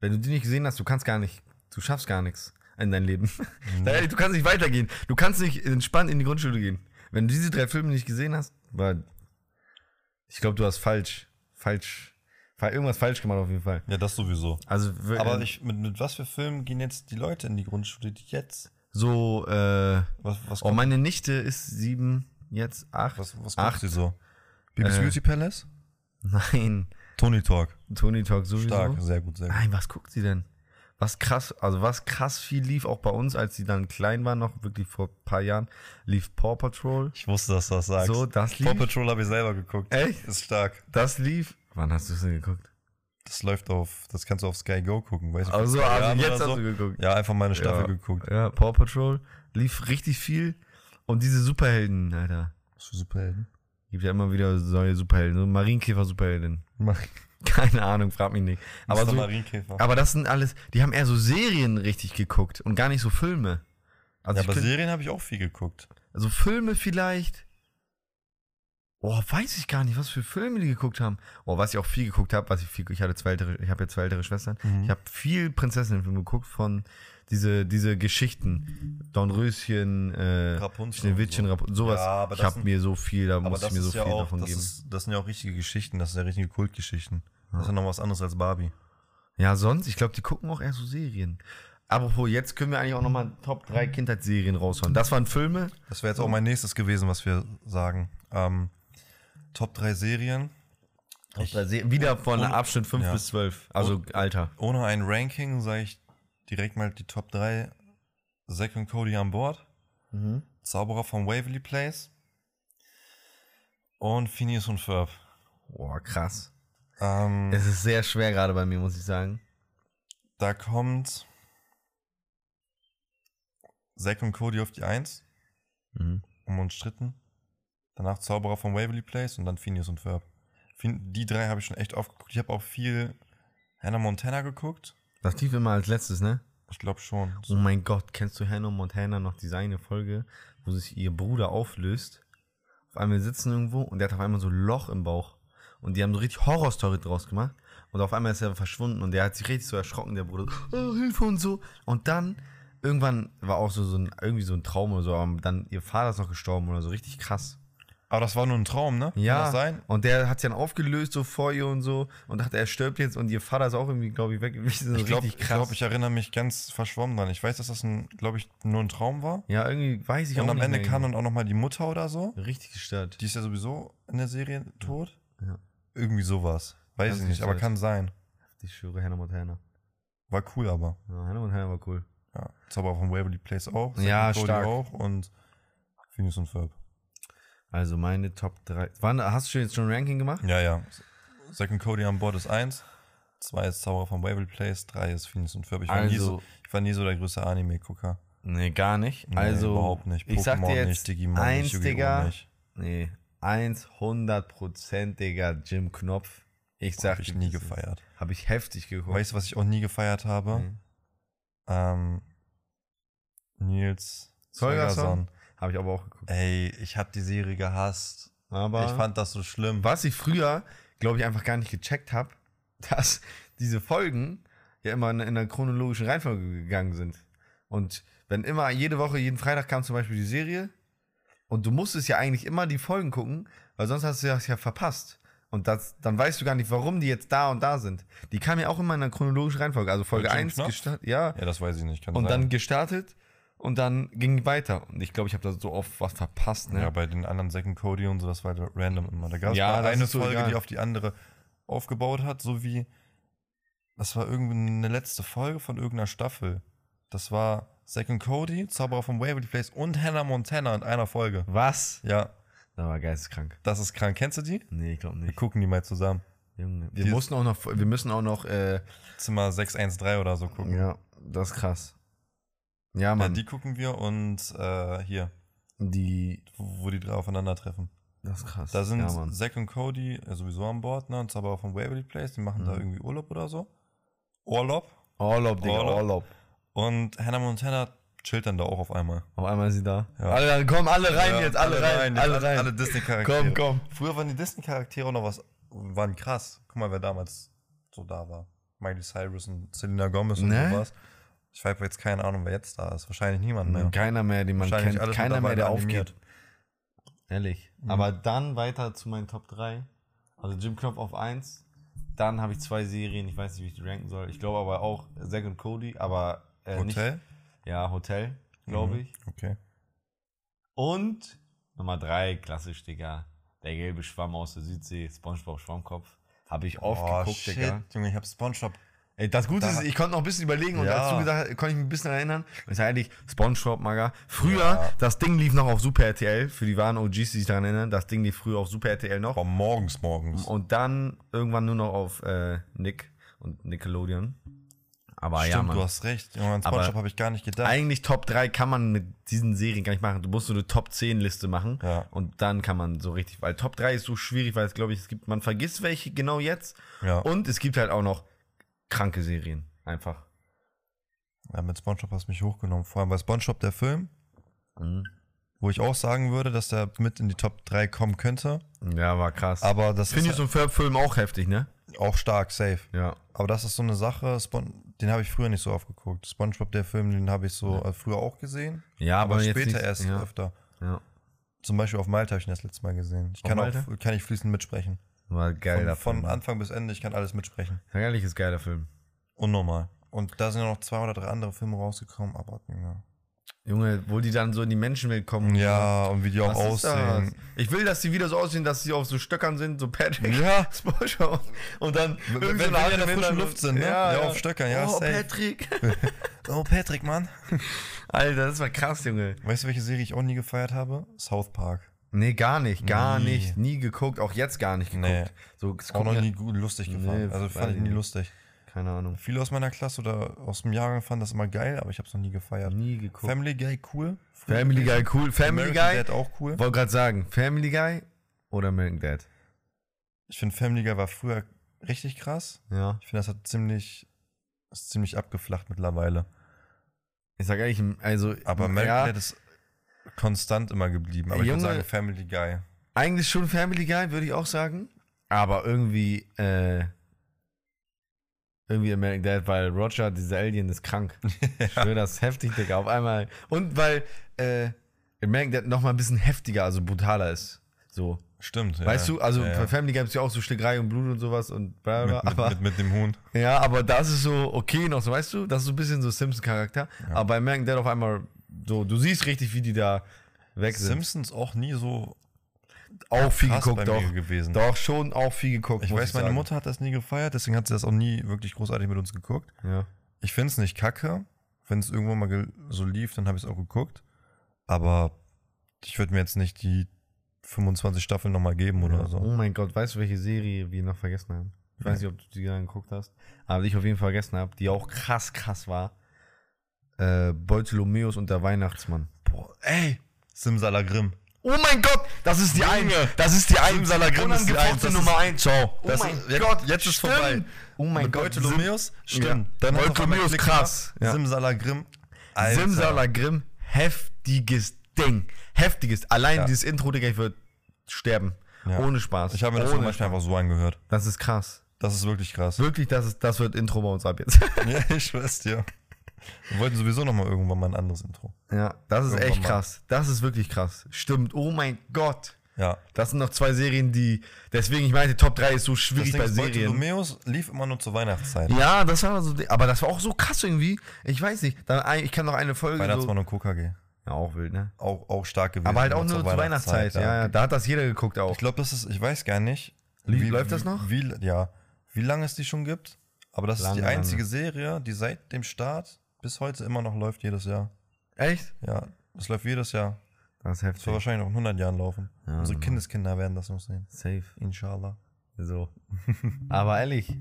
Wenn du die nicht gesehen hast, du kannst gar nicht, du schaffst gar nichts in deinem Leben. <laughs> Nee. du kannst nicht weitergehen. Du kannst nicht entspannt in die Grundschule gehen. Wenn du diese drei Filme nicht gesehen hast, war. Ich glaube, du hast falsch. Falsch. fa- Irgendwas falsch gemacht auf jeden Fall. Ja, das sowieso. Also, Aber ich, mit, mit was für Filmen gehen jetzt die Leute in die Grundschule, die jetzt? so, äh. Was, was Oh, meine Nichte ist sieben, jetzt acht. was, was acht. guckt sie so? Bibis Äh, Beauty Palace? <laughs> Nein. Tony Talk. Tony Talk sowieso. Stark, sehr gut, sehr gut. Nein, was guckt sie denn? Was krass, also was krass viel lief auch bei uns, als sie dann klein war, noch wirklich vor ein paar Jahren, lief Paw Patrol. Ich wusste, dass du das sagst. So, das Paw lief. Patrol habe ich selber geguckt. Echt? Ist stark. Das lief. Wann hast du es denn geguckt? Das läuft auf, das kannst du auf Sky Go gucken, weißt du? Also, also jetzt oder hast du geguckt. Ja, einfach mal eine Staffel Ja. geguckt. Ja, Paw Patrol lief richtig viel. Und diese Superhelden, Alter. Was für Superhelden? Gibt ja immer wieder neue Superhelden. So Marienkäfer-Superhelden. Mach <laughs> Keine Ahnung, frag mich nicht. Aber, so, aber das sind alles, die haben eher so Serien richtig geguckt und gar nicht so Filme. Also, ja, aber find- Serien habe ich auch viel geguckt. also Filme vielleicht. Oh, weiß ich gar nicht, was für Filme die geguckt haben. Oh, was ich auch viel geguckt habe, was ich viel, ich hatte zwei ältere, ich habe ja zwei ältere Schwestern. Mhm. Ich habe viel Prinzessinnenfilme geguckt von diese, diese Geschichten. Dornröschen, äh, Rapunzel Schneewittchen, so. Rapunzel, sowas. Ja, ich habe mir so viel, da muss ich mir so ja viel auch, davon das, geben. ist, das sind ja auch richtige Geschichten, das sind ja richtige Kultgeschichten. Das ist ja noch was anderes als Barbie. Ja, sonst, ich glaube, die gucken auch eher so Serien. Apropos, jetzt können wir eigentlich auch nochmal Top 3 Kindheitsserien raushauen. Das waren Filme. Das wäre jetzt auch mein nächstes gewesen, was wir sagen. Ähm, Top 3 Serien. Top drei Se- wieder von Abschnitt 5 ja. bis 12. Also Alter. Ohne ein Ranking sage ich direkt mal die Top 3. Zack und Cody an Bord. Zauberer von Waverly Place. Und Phineas und Ferb. Boah, krass. Ähm, Es ist sehr schwer gerade bei mir, muss ich sagen. da kommt Zack und Cody auf die 1. Mhm. unumstritten. Danach Zauberer von Waverly Place und dann Phineas und Ferb. Die drei habe ich schon echt oft geguckt. Ich habe auch viel Hannah Montana geguckt. Das lief immer als letztes, ne? Ich glaube schon. Oh mein Gott, kennst du Hannah Montana noch diese eine Folge, wo sich ihr Bruder auflöst? Auf einmal sitzen irgendwo und der hat auf einmal so ein Loch im Bauch. Und die haben so richtig Horrorstory draus gemacht. Und auf einmal ist er verschwunden und der hat sich richtig so erschrocken, der Bruder. Oh, Hilfe und so. Und dann, irgendwann war auch so, so ein, irgendwie so ein Traum oder so, aber dann ihr Vater ist noch gestorben oder so, richtig krass. Aber das war nur ein Traum, ne? Kann Ja, das sein? und der hat sich dann aufgelöst so vor ihr und so und dachte, er stirbt jetzt und ihr Vater ist auch irgendwie, glaube ich, weg gewesen. Ich glaube, ich, glaub, ich erinnere mich ganz verschwommen dran. Ich weiß, dass das, glaube ich, nur ein Traum war. ja, irgendwie weiß ich auch und am nicht Ende kam genau. dann auch nochmal die Mutter oder so. Richtig gestört. Die ist ja sowieso in der Serie tot. Ja. Irgendwie sowas. Weiß Ganz ich nicht, aber kann sein. Ich schwöre, Hannah Montana. War cool aber. Ja, Hannah Montana war cool. Ja. Zauberer von Waverly Place auch. Ja, und Cody stark. auch und Phineas und Ferb. Also meine Top 3. Wann, hast du jetzt schon ein Ranking gemacht? Ja, ja. Und Cody an Bord ist 1. 2 ist Zauberer von Waverly Place. 3 ist Phineas und Ferb. Ich war, nie, so, Also- ich war nie so der größte Anime-Gucker. Nee, gar nicht. Nee, also, überhaupt nicht. ich sag dir Pokémon jetzt nicht, Digimon eins, nicht! Digga. nicht. Nee, 100%iger Jim Knopf. Ich sag Hab ich nie gefeiert. Hab ich heftig geguckt. Weißt du, was ich auch nie gefeiert habe? Nee. Ähm, Nils Holgersson? Holgersson. Hab ich aber auch geguckt. Ey, ich hab die Serie gehasst. Aber ich fand das so schlimm. was ich früher, glaube ich, einfach gar nicht gecheckt habe, <laughs> dass diese Folgen ja immer in, in einer chronologischen Reihenfolge gegangen sind. Und wenn immer, jede Woche, jeden Freitag kam zum Beispiel die Serie und du musstest ja eigentlich immer die Folgen gucken, weil sonst hast du das ja verpasst. Und das, dann weißt du gar nicht, warum die jetzt da und da sind. Die kamen ja auch immer in einer chronologischen Reihenfolge. Also Folge Jim 1 Knopf? gestartet, ja, Ja, das weiß ich nicht. Kann und sein. dann gestartet und dann ging weiter. Und ich glaube, ich habe da so oft was verpasst. Ne? Ja, bei den anderen Second Cody und so, das war halt random immer. Da gab es Ja, eine Folge, egal. die auf die andere aufgebaut hat, so wie das war irgendwie eine letzte Folge von irgendeiner Staffel. Das war Second Cody, Zauberer von Waverly Place und Hannah Montana in einer Folge. Was? Ja, Das war geisteskrank. das ist krank. Kennst du die? Nee, ich glaube Wir nicht. gucken die mal zusammen. Junge. Wir Die mussten auch noch, wir müssen auch noch, äh, Zimmer 613 oder so gucken. ja, das ist krass. Ja, Ja, Mann, die gucken wir und äh, hier, die, wo die drei aufeinandertreffen. das ist krass. Da sind ja, Mann. Zack und Cody äh, sowieso an Bord, ne? Und Zauberer von Waverly Place, die machen da Mhm. irgendwie Urlaub oder so. Urlaub. Urlaub, Digga, Urlaub. Urlaub. Und Hannah Montana chillt dann da auch auf einmal. Auf einmal ist sie da. Ja. Alle, dann kommen alle rein Ja, jetzt, alle, rein, alle rein. Alle Disney-Charaktere. komm, komm. Früher waren die Disney-Charaktere noch was, waren krass. Guck mal, wer damals so da war. Miley Cyrus und Selena Gomez und Ne? sowas. Ich habe jetzt keine Ahnung, wer jetzt da ist. Wahrscheinlich niemand mehr. Keiner mehr, den man kennt. Keiner mehr, der animiert. aufgeht. Ehrlich. Aber dann weiter zu meinen Top 3. Also Jim Knopf auf 1. Dann habe ich zwei Serien, ich weiß nicht, wie ich die ranken soll. Ich glaube aber auch Zack und Cody, aber äh, nicht. Hotel? Ja, Hotel, glaube Mhm. ich. Okay. Und Nummer 3, klassisch, Digga. Der gelbe Schwamm aus der Südsee, Spongebob Schwammkopf. Habe ich oft oh, geguckt, shit, Digga. Junge, ich habe Spongebob. Das Gute Da- ist, ich konnte noch ein bisschen überlegen und Ja. dazu gesagt, konnte ich mich ein bisschen erinnern. Das ist eigentlich Spongebob, Maga. Früher, Ja. das Ding lief noch auf Super RTL, für die wahren OGs, die sich daran erinnern. Das Ding lief früher auf Super RTL noch. Aber morgens, morgens. Und dann irgendwann nur noch auf äh, Nick. und Nickelodeon. Aber Stimmt, ja, man. du hast recht. Junge, an Spongebob habe ich gar nicht gedacht. Eigentlich Top 3 kann man mit diesen Serien gar nicht machen. Du musst so eine Top 10 Liste machen. Ja. Und dann kann man so richtig, weil Top 3 ist so schwierig, weil es, glaube ich, es gibt, man vergisst welche genau jetzt. Ja. Und es gibt halt auch noch kranke Serien. Einfach. ja, mit Spongebob hast du mich hochgenommen. Vor allem bei Spongebob der Film, Mhm. wo ich auch sagen würde, dass der mit in die Top 3 kommen könnte. Ja, war krass. Aber das Finde ich so ein Ferb-Film auch heftig, ne? auch stark, safe. Ja. Aber das ist so eine Sache, Spon den habe ich früher nicht so oft geguckt. Spongebob, der Film, den habe ich so äh, früher auch gesehen. Ja, aber, aber später nicht, erst ja, öfter. Ja. Zum Beispiel auf Malta habe ich ihn das letzte Mal gesehen. Ich Auf kann Malta? auch kann ich fließend mitsprechen. War ein geiler Von, von Film. Anfang bis Ende, ich kann alles mitsprechen. Ein ehrliches geiler Film. Unnormal. Und da sind ja noch zwei oder drei andere Filme rausgekommen, aber ja. Junge, wo die dann so in die Menschenwelt kommen. Ja, und wie die auch ist aussehen. Ich will, dass die wieder so aussehen, dass sie auf so Stöckern sind, so Patrick. Ja. <laughs> Spongebob. Und dann Wenn- wenn die in der frischen Luft sind, ne? Ja, auf Stöckern, ja, Oh, safe. Patrick. <laughs> Oh, Patrick, Mann. Alter, das war krass, Junge. Weißt du, welche Serie ich auch nie gefeiert habe? South Park. Nee, gar nicht, gar Nie. nicht. Nie geguckt, auch jetzt gar nicht geguckt. Nee. So, es Auch noch nie gut lustig gefahren. Nee, also fand ich nie lustig. Keine Ahnung. Viele aus meiner Klasse oder aus dem Jahrgang fanden das immer geil, aber ich habe es noch nie gefeiert. Nie geguckt. Family Guy cool. Family. Guy cool. Family American Guy. Dad auch cool. Wollte gerade sagen, Family Guy oder American Dad? Ich finde Family Guy war früher richtig krass. Ja. Ich finde, das hat ziemlich, ist ziemlich abgeflacht mittlerweile. Ich sag ehrlich, also. Aber American ja, Dad ist konstant immer geblieben. Aber ich Junge, würde sagen Family Guy. Eigentlich schon Family Guy, würde ich auch sagen. Aber irgendwie, äh, irgendwie American Dad, weil Roger, dieser Alien, ist krank. <laughs> Ich schwöre, das ist heftig, Digga. Auf einmal. Und weil, äh, American Dad nochmal ein bisschen heftiger, also brutaler ist. So. Stimmt. Ja. Weißt du, also ja, bei ja. Family Guy gibt es ja auch so Schlägerei und Blut und sowas und bla bla. Mit, mit, aber, mit, mit dem Huhn. ja, aber das ist so okay noch so, weißt du? Das ist so ein bisschen so Simpson-Charakter. Aber bei American Dad auf einmal so, du siehst richtig, wie die da weg sind. Simpsons auch nie so auch viel geguckt, doch. gewesen. Doch, schon auch viel geguckt. Ich weiß, meine sagen. Mutter hat das nie gefeiert, deswegen hat sie das auch nie wirklich großartig mit uns geguckt. Ja. Ich finde es nicht kacke. Wenn es irgendwann mal so lief, dann habe ich es auch geguckt. Aber ich würde mir jetzt nicht die 25 Staffeln nochmal geben oder Ja. so. Oh mein Gott, weißt du, welche Serie wir noch vergessen haben? Ich weiß nicht, ob du die dann geguckt hast, aber die ich auf jeden Fall vergessen habe, die auch krass, krass war. Äh, Bartholomäus und der Weihnachtsmann. Boah, ey, Simsalagrim. Oh mein Gott, das ist die eine. Das ist die eine. Simsalagrim ist die Eins, ist- Nummer 1. Ciao. Oh Das mein ist- Gott, jetzt ist stimmt. vorbei. Oh mein Gott, Bartholomäus? Stimmt. Ja. Dann Bartholomäus krass. Ja. Simsalagrim. Alter. Simsalagrim, heftiges Ding. Heftiges. Allein Ja. dieses Intro, Digga, ich würde sterben. Ja. Ohne Spaß. Ich habe mir das Ohne auch manchmal einfach so angehört. Das ist krass. Das ist wirklich krass. Wirklich, das, ist, das wird Intro bei uns ab jetzt. <laughs> ja, ich schwör's dir. Wir wollten sowieso nochmal irgendwann mal ein anderes Intro. ja, das ist Irgendwann echt mal. krass. Das ist wirklich krass. Stimmt. Oh mein Gott. Ja. Das sind noch zwei Serien, die. Deswegen, ich meinte, Top 3 ist so schwierig bei Serien. Bartholomäus lief immer nur zur Weihnachtszeit. Ja, das war so. Aber das war auch so krass irgendwie. Ich weiß nicht. Dann, ich kann noch eine Folge. Weihnachtsmann So, und KKG. ja, auch wild, ne? Auch, auch stark gewesen. Aber halt auch nur zur Weihnachtszeit. Ja, ja, da hat das jeder geguckt auch. Ich glaube, das ist, ich weiß gar nicht. Lief- läuft das noch? Wie, ja, wie lange es die schon gibt. Aber das Lange, ist die einzige Serie, die seit dem Start bis heute immer noch läuft, jedes Jahr. Echt? Ja, das läuft jedes Jahr. Das ist Das wird heftig. wahrscheinlich noch in 100 Jahren laufen. Ja, Unsere normal. Kindeskinder werden das noch sehen. Safe. Inshallah. So. <laughs> Aber ehrlich,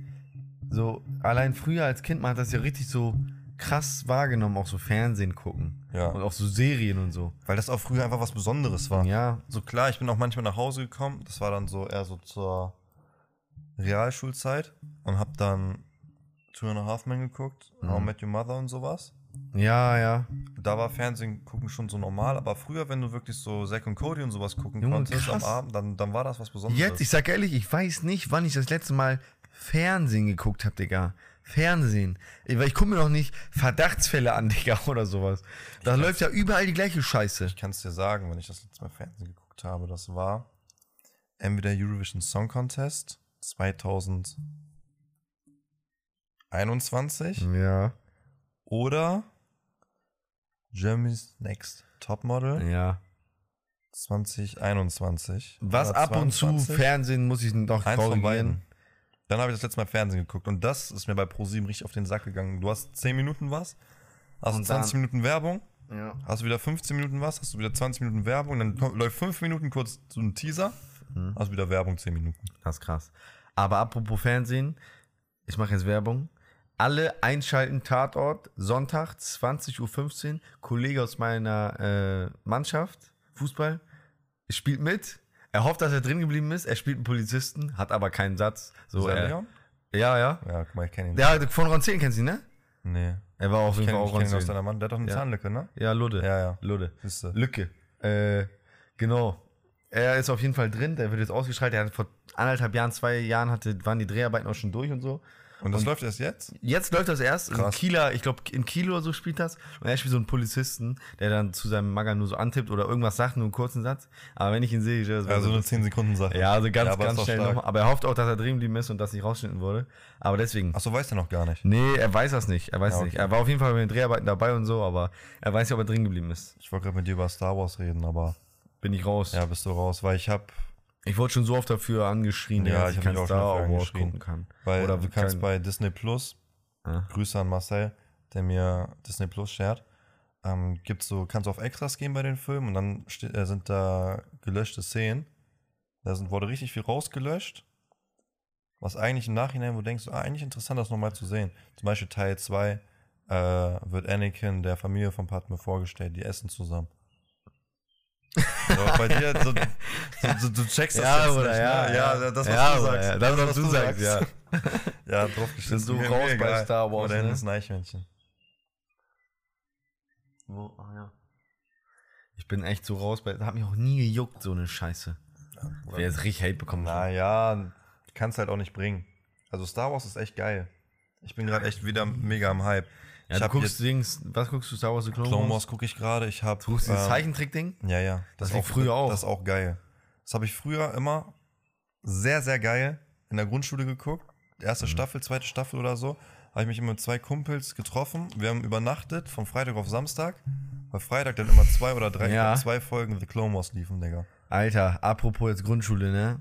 so allein früher als Kind, man hat das ja richtig so krass wahrgenommen, auch so Fernsehen gucken. Ja. Und auch so Serien und so. Weil das auch früher einfach was Besonderes war. Ja. So klar, ich bin auch manchmal nach Hause gekommen. Das war dann so eher so zur Realschulzeit und hab dann Two and a Half Men geguckt, Mhm. How I Met Your Mother und sowas. Ja, ja. Da war Fernsehen gucken schon so normal, aber früher, wenn du wirklich so Zack und Cody und sowas gucken Junge, konntest krass. am Abend, dann, dann war das was Besonderes. Jetzt, ich sag ehrlich, ich weiß nicht, wann ich das letzte Mal Fernsehen geguckt habe, Digga. Fernsehen. Ich- Weil ich gucke mir noch nicht Verdachtsfälle an, <laughs> Digga, oder sowas. Da läuft ja überall die gleiche Scheiße. Ich kann es dir sagen, wenn ich das letzte Mal Fernsehen geguckt habe, das war entweder Eurovision Song Contest 2021 Ja, oder Germany's Next Topmodel ja. 2021. Was ab und zu 22. Fernsehen muss ich noch Eins von beiden. Dann habe ich das letzte Mal Fernsehen geguckt und das ist mir bei ProSieben richtig auf den Sack gegangen. Du hast 10 Minuten was, hast Und 20 dann- Minuten Werbung, Ja. hast du wieder 15 Minuten was, hast du wieder 20 Minuten Werbung, dann läuft 5 Minuten kurz so ein Teaser, Mhm. hast wieder Werbung 10 Minuten. Das ist krass. Aber apropos Fernsehen, ich mache jetzt Werbung. Alle einschalten Tatort, Sonntag, 20.15 Uhr. Kollege aus meiner äh, Mannschaft, Fußball, spielt mit. Er hofft, dass er drin geblieben ist. Er spielt einen Polizisten, hat aber keinen Satz. So, Ist er ja, ja. Ja, guck mal, ich kenne ihn. Der von Ronzelen kennst du ihn, ne? Nee. Er war auf jeden Fall auch ihn aus Ronzelen. deiner Mann. Der hat doch eine Ja. Zahnlücke, ne? Ja, Ludde. Ja, ja. Ludde. Siehste. Lücke. Äh, genau. Er ist auf jeden Fall drin, der wird jetzt ausgestrahlt. Er hat vor anderthalb Jahren, zwei Jahren hatte, waren die Dreharbeiten auch schon durch und so. Und das läuft erst jetzt? Jetzt läuft das erst. In Krass. Kieler, ich glaube, in Kiel oder so spielt das. Und er spielt so einen Polizisten, der dann zu seinem Magger nur so antippt oder irgendwas sagt, nur einen kurzen Satz. Aber wenn ich ihn sehe, ich, das Also so eine 10 Sekunden Sache. Ja, also ganz, Ja, ganz schnell nochmal. Aber er hofft auch, dass er drin geblieben ist und dass nicht rausgeschnitten wurde. Aber deswegen. Achso, weiß er noch gar nicht. Nee, er weiß das nicht. Er weiß Ja, okay. nicht. Er war auf jeden Fall bei den Dreharbeiten dabei und so, aber er weiß nicht, ob er drin geblieben ist. Ich wollte gerade mit dir über Star Wars reden, aber Bin ich raus. ja, bist du raus, weil ich habe, Ich wurde schon so oft dafür angeschrien, Ja, dass ich ich hab kein mich auch schon Star Wars gucken kann. weil Oder du kannst kein- bei Disney Plus, Ah. Grüße an Marcel, der mir Disney Plus shared, ähm, gibt's so, kannst du auf Extras gehen bei den Filmen und dann ste- äh, sind da gelöschte Szenen. Da sind, wurde richtig viel rausgelöscht. Was eigentlich im Nachhinein, wo du denkst, ah, eigentlich interessant, das nochmal zu sehen. Zum Beispiel Teil 2 äh, wird Anakin der Familie von Padme vorgestellt, die essen zusammen. Aber bei dir, so, so, so, du checkst das Ja, jetzt oder nicht, ja, ne? ja. ja, das, was Ja, du sagst. ja, das, was was du sagst, ja. Ja, drauf geschissen. Bist du raus bei egal. Star Wars, Oder ne? ist ein Eichhörnchen. Wo? Ah, ja. Ich bin echt so raus, bei, hat mich auch nie gejuckt, so eine Scheiße. Ich werde jetzt richtig Hate bekommen. Naja, kannst halt auch nicht bringen. Also Star Wars ist echt geil. Ich bin gerade echt wieder mega am Hype. Ja, du guckst Dings, was guckst du, Star Wars The Clone, Clone Wars? Gucke ich gerade. Ich habe Du guckst dieses Zeichentrick-Ding? Ja, ja. Das ist lief früher auch. Das ist auch geil. Das habe ich früher immer sehr, sehr geil in der Grundschule geguckt. Mhm. Erste Staffel, zweite Staffel oder so. Habe ich mich immer mit zwei Kumpels getroffen. Wir haben übernachtet von Freitag auf Samstag. Weil Freitag dann immer zwei oder drei, Ja. zwei Folgen The Clone Wars liefen, Digga. Alter, apropos jetzt Grundschule, ne?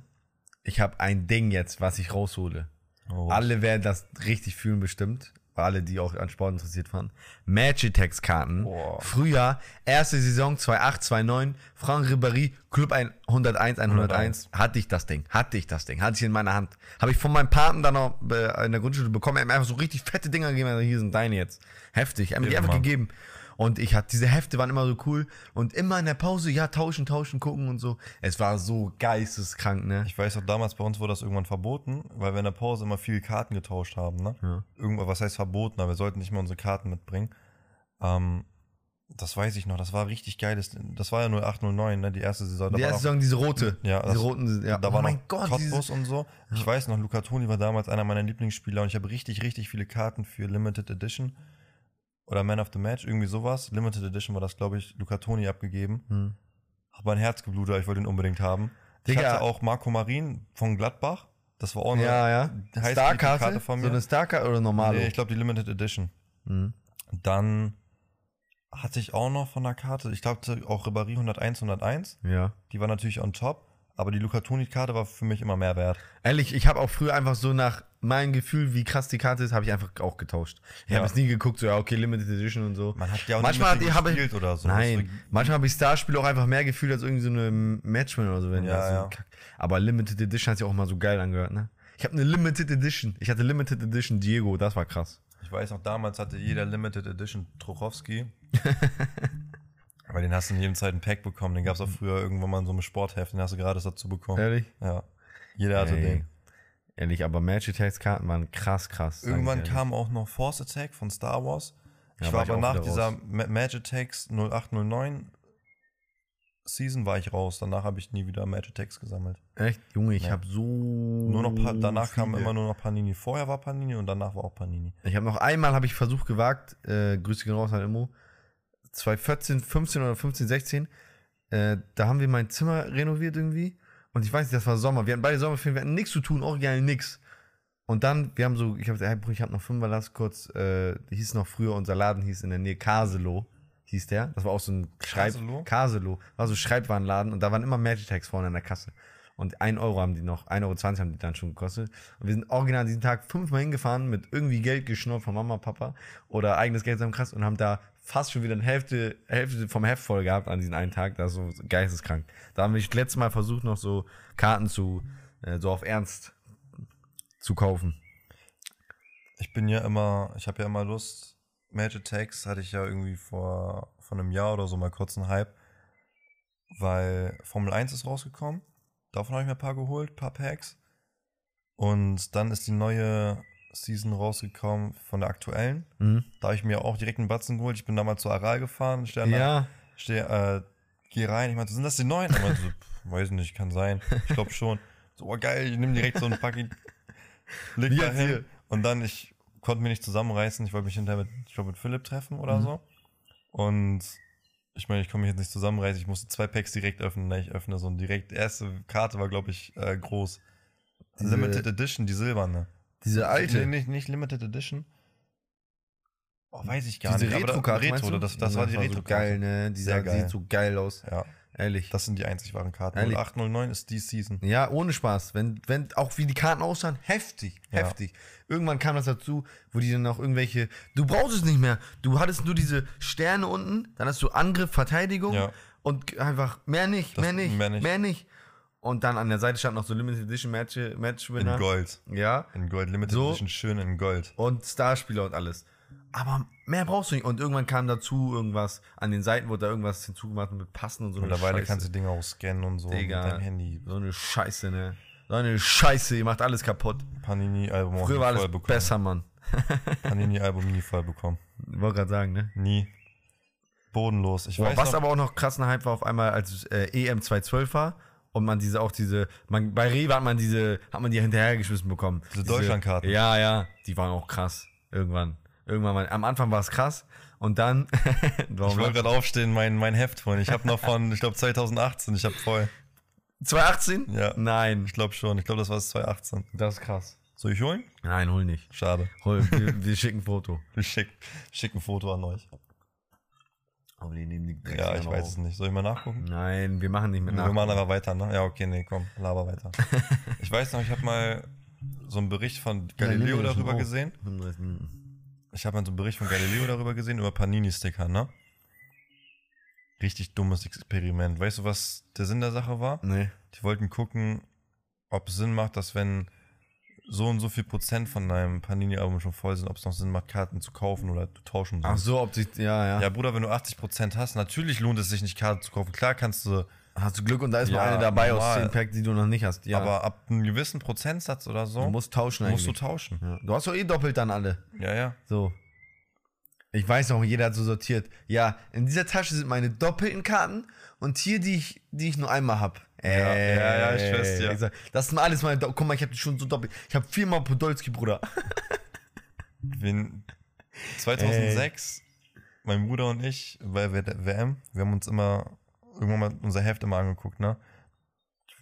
Ich habe ein Ding jetzt, was ich raushole. Oh. Alle werden das richtig fühlen bestimmt. Alle, die auch an Sport interessiert waren. Magitex-Karten. Boah. Früher, erste Saison 2008, 2009, Franck Ribéry, Club 101, 101. Hatte ich das Ding, hatte ich das Ding, hatte ich in meiner Hand. Habe ich von meinem Paten dann noch äh, in der Grundschule bekommen. Er hat mir einfach so richtig fette Dinger gegeben. Hier sind deine jetzt. Heftig. Er hat mir die einfach Mann. gegeben. Und ich hatte, diese Hefte waren immer so cool. Und immer in der Pause, ja, tauschen, tauschen, gucken und so. Es war so geisteskrank, ne? Ich weiß auch, damals bei uns wurde das irgendwann verboten, weil wir in der Pause immer viele Karten getauscht haben, ne? Ja. Irgendwas, was heißt verboten, aber wir sollten nicht mehr unsere Karten mitbringen. Ähm, das weiß ich noch, das war richtig geiles. Das war ja 0809, ne? Die erste Saison. Da Die erste Saison, diese rote. Ja, diese das- roten, ja. Da oh war mein noch Gott, Cottbus und so. Ich weiß noch, Luca Toni war damals einer meiner Lieblingsspieler und ich habe richtig, richtig viele Karten für Limited Edition oder Man of the Match, irgendwie sowas. Limited Edition war das, glaube ich, Luca Toni abgegeben. Hm. Hab mein Herz geblutet, ich wollte ihn unbedingt haben. Ich Digga. hatte auch Marco Marin von Gladbach. Das war auch eine Ja, ja. Starkarte, Karte von so mir. eine Starkarte oder normale? Nee, ich glaube die Limited Edition. Mhm. Dann hatte ich auch noch von der Karte, ich glaube auch Ribéry 101, 101. Ja. Die war natürlich on top, aber die Luca Toni-Karte war für mich immer mehr wert. Ehrlich, ich habe auch früher einfach so nach meinem Gefühl, wie krass die Karte ist, habe ich einfach auch getauscht. Ich Ja. habe jetzt nie geguckt, so ja, okay, Limited Edition und so. Man hat ja auch manchmal nicht mit habe ich gespielt oder so. Nein, manchmal habe ich Starspiele auch einfach mehr gefühlt als irgendwie so eine Matchman oder so. Wenn Ja, so ja. Aber Limited Edition hat sich auch mal so geil angehört, ne? Ich habe eine Limited Edition. Ich hatte Limited Edition Diego, das war krass. Ich weiß noch, damals hatte jeder Limited Edition Trochowski. <laughs> Aber den hast du in jedem Zeit ein Pack bekommen. Den gab es auch früher irgendwann mal in so einem Sportheft. Den hast du gratis dazu bekommen. Ehrlich? Ja. Jeder hatte Ey. den. Ehrlich, aber Magitex-Karten waren krass, krass. Irgendwann kam auch noch Force Attack von Star Wars. Ich Ja, war war aber nach dieser raus. Ma Magitex 0809 Season war ich raus. Danach habe ich nie wieder Magitex gesammelt. Echt? Junge, ich Ja. habe so. Nur noch pa danach kam viele. immer nur noch Panini. Vorher war Panini und danach war auch Panini. Ich habe noch einmal habe ich Versuch gewagt, äh, Grüße gehen raus an Immo, 2014, 15 oder 15, 16, äh, da haben wir mein Zimmer renoviert irgendwie und ich weiß nicht, das war Sommer, wir hatten beide Sommerferien, wir hatten nichts zu tun, original nix. Und dann, wir haben so, ich habe gesagt, hey, ich habe noch fünf lass kurz, äh, hieß noch früher, unser Laden hieß in der Nähe Kaselo, hieß der. Das war auch so ein Schreib... Kaselo? Kaselo. War so ein Schreibwarenladen und da waren immer Magitex vorne an der Kasse. Und 1 Euro haben die noch, 1,20 Euro haben die dann schon gekostet. Und wir sind original diesen Tag fünfmal hingefahren mit irgendwie Geld geschnurrt von Mama, Papa oder eigenes Geld zusammenkrass und haben da fast schon wieder eine Hälfte, Hälfte vom Heft voll gehabt an diesen einen Tag. Das ist so geisteskrank. Da haben wir das letzte Mal versucht, noch so Karten zu, äh, so auf Ernst zu kaufen. Ich bin ja immer, ich habe ja immer Lust. Magic Attacks hatte ich ja irgendwie vor, vor einem Jahr oder so mal kurz einen Hype, weil Formel 1 ist rausgekommen. Davon habe ich mir ein paar geholt, ein paar Packs. Und dann ist die neue Season rausgekommen von der aktuellen. Mhm. Da habe ich mir auch direkt einen Batzen geholt. Ich bin damals zu Aral gefahren, steh, Ja, steh äh, geh rein. Ich meinte, sind das die neuen? Ich meinte so, pff, weiß nicht, kann sein. Ich glaube schon. So, oh geil, ich nehme direkt so ein Paket, leg da hin. Und dann, ich konnte mich nicht zusammenreißen. Ich wollte mich hinterher mit, ich glaube, mit Philipp treffen oder Mhm. so. Und ich meine, ich komme mich jetzt nicht zusammenreißen. Ich musste zwei Packs direkt öffnen. Ne? Ich öffne so und direkt, erste Karte war, glaube ich, äh, groß. Diese- Limited Edition, die silberne. Diese alte. Nee, nicht, nicht Limited Edition. Oh, weiß ich gar diese nicht. Retro-Karte, Retro, du? das, das war die so retro geil, ne? Die sah, sieht so geil aus. Ja, Ehrlich. das sind die einzig wahren Karten. Ehrlich? 0809 ist die Season. Ja, ohne Spaß. Wenn, wenn, auch wie die Karten aussahen, heftig, Ja. heftig. Irgendwann kam das dazu, wo die dann auch irgendwelche, du brauchst es nicht mehr. Du hattest nur diese Sterne unten, dann hast du Angriff, Verteidigung Ja. und einfach mehr nicht, Das- mehr nicht, mehr nicht. mehr nicht. Und dann an der Seite stand noch so Limited Edition Match, Match In. Gold. Ja. In Gold. Limited So. Edition schön in Gold. Und Starspieler und alles. Aber mehr brauchst du nicht. Und irgendwann kam dazu irgendwas, an den Seiten wurde da irgendwas hinzugemacht mit Passen und so. Mittlerweile kannst du Dinge auch scannen und so Digga. mit deinem Handy. So eine Scheiße, ne? So eine Scheiße, ihr macht alles kaputt. Panini-Album auch Früher war voll alles bekommen. besser, Mann. <laughs> Panini-Album nie voll bekommen. Ich wollte gerade sagen, ne? Nie. Bodenlos. Ich Boah, weiß was noch, aber auch noch krassen Hype war auf einmal, als äh, EM 212 war und man diese auch diese, man, bei Rewe hat man diese, hat man die hinterhergeschmissen bekommen. Diese Deutschlandkarten. Ja, ja, die waren auch krass. Irgendwann. Irgendwann mal. Am Anfang war es krass und dann. <laughs> ich wollte gerade aufstehen, mein, mein Heft holen. Ich habe noch von, ich glaube 2018, ich habe voll. 2018? Ja. Nein. Ich glaube schon. Ich glaube, das war es 2018. Das ist krass. Soll ich holen? Nein, hol nicht. Schade. Hol, wir, wir schicken ein Foto. Ich schick, schick ein Foto an euch. Aber die nehmen die Ja, Drecksdinger ich weiß es nicht. Soll ich mal nachgucken? Nein, wir machen nicht mit Wir machen nach. aber weiter, ne? Ja, okay, nee, komm, laber weiter. <laughs> ich weiß noch, ich habe mal so einen Bericht von Galileo Ja, darüber oh. gesehen. 35 Minuten. Ich habe mal so einen Bericht von Galileo darüber gesehen, über Panini-Sticker, ne? Richtig dummes Experiment. Weißt du, was der Sinn der Sache war? Nee. Die wollten gucken, ob es Sinn macht, dass wenn so und so viel Prozent von deinem Panini-Album schon voll sind, ob es noch Sinn macht, Karten zu kaufen oder zu tauschen. Ach so, ob sich. Ja, ja. Ja, Bruder, wenn du 80% hast, natürlich lohnt es sich nicht, Karten zu kaufen. Klar kannst du, Hast du Glück und da ist Ja, noch eine dabei normal. aus 10 Pack, die du noch nicht hast. Ja. aber ab einem gewissen Prozentsatz oder so, du musst tauschen eigentlich. musst du tauschen. ja. Du hast doch eh doppelt dann alle. Ja, ja. So. Ich weiß noch, jeder hat so sortiert. Ja, in dieser Tasche sind meine doppelten Karten und hier die ich, die ich nur einmal hab. Ja, ja, ich schwör's dir. Ich sag, das sind alles meine. Guck mal, ich hab die schon so doppelt. Ich hab viermal Podolski, Bruder. <laughs> Wen 2006, mein Bruder und ich bei der WM, wir haben uns immer irgendwann mal unser Heft immer angeguckt, ne?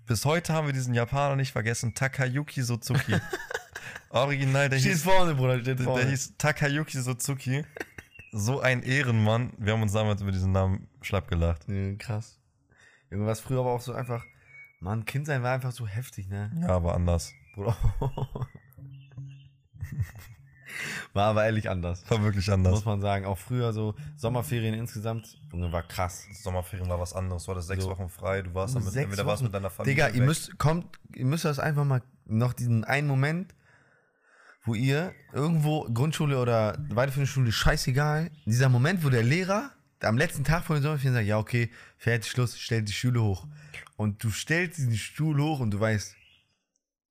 Bis heute haben wir diesen Japaner nicht vergessen, Takayuki Suzuki. <laughs> Original, der Steht hieß, vorne, Bruder, steht der, vorne. der hieß Takayuki Suzuki. So ein Ehrenmann. Wir haben uns damals über diesen Namen schlapp gelacht. Ja, krass. Irgendwas früher aber auch so einfach. Mann, Kind sein war einfach so heftig, ne? Ja, aber anders. Bruder. <laughs> War aber ehrlich anders. War wirklich anders. Muss man sagen. Auch früher so Sommerferien insgesamt, Junge, war krass. Sommerferien war was anderes. Du hattest sechs So. Wochen frei. Du warst dann mit, entweder warst mit deiner Familie. Digga, ihr weg. müsst, kommt, ihr müsst das einfach mal, noch diesen einen Moment, wo ihr irgendwo, Grundschule oder weiterführende Schule, scheißegal, dieser Moment, wo der Lehrer am letzten Tag von den Sommerferien sagt, ja, okay, fertig, Schluss, stellt die Schule hoch. Und du stellst diesen Stuhl hoch und du weißt,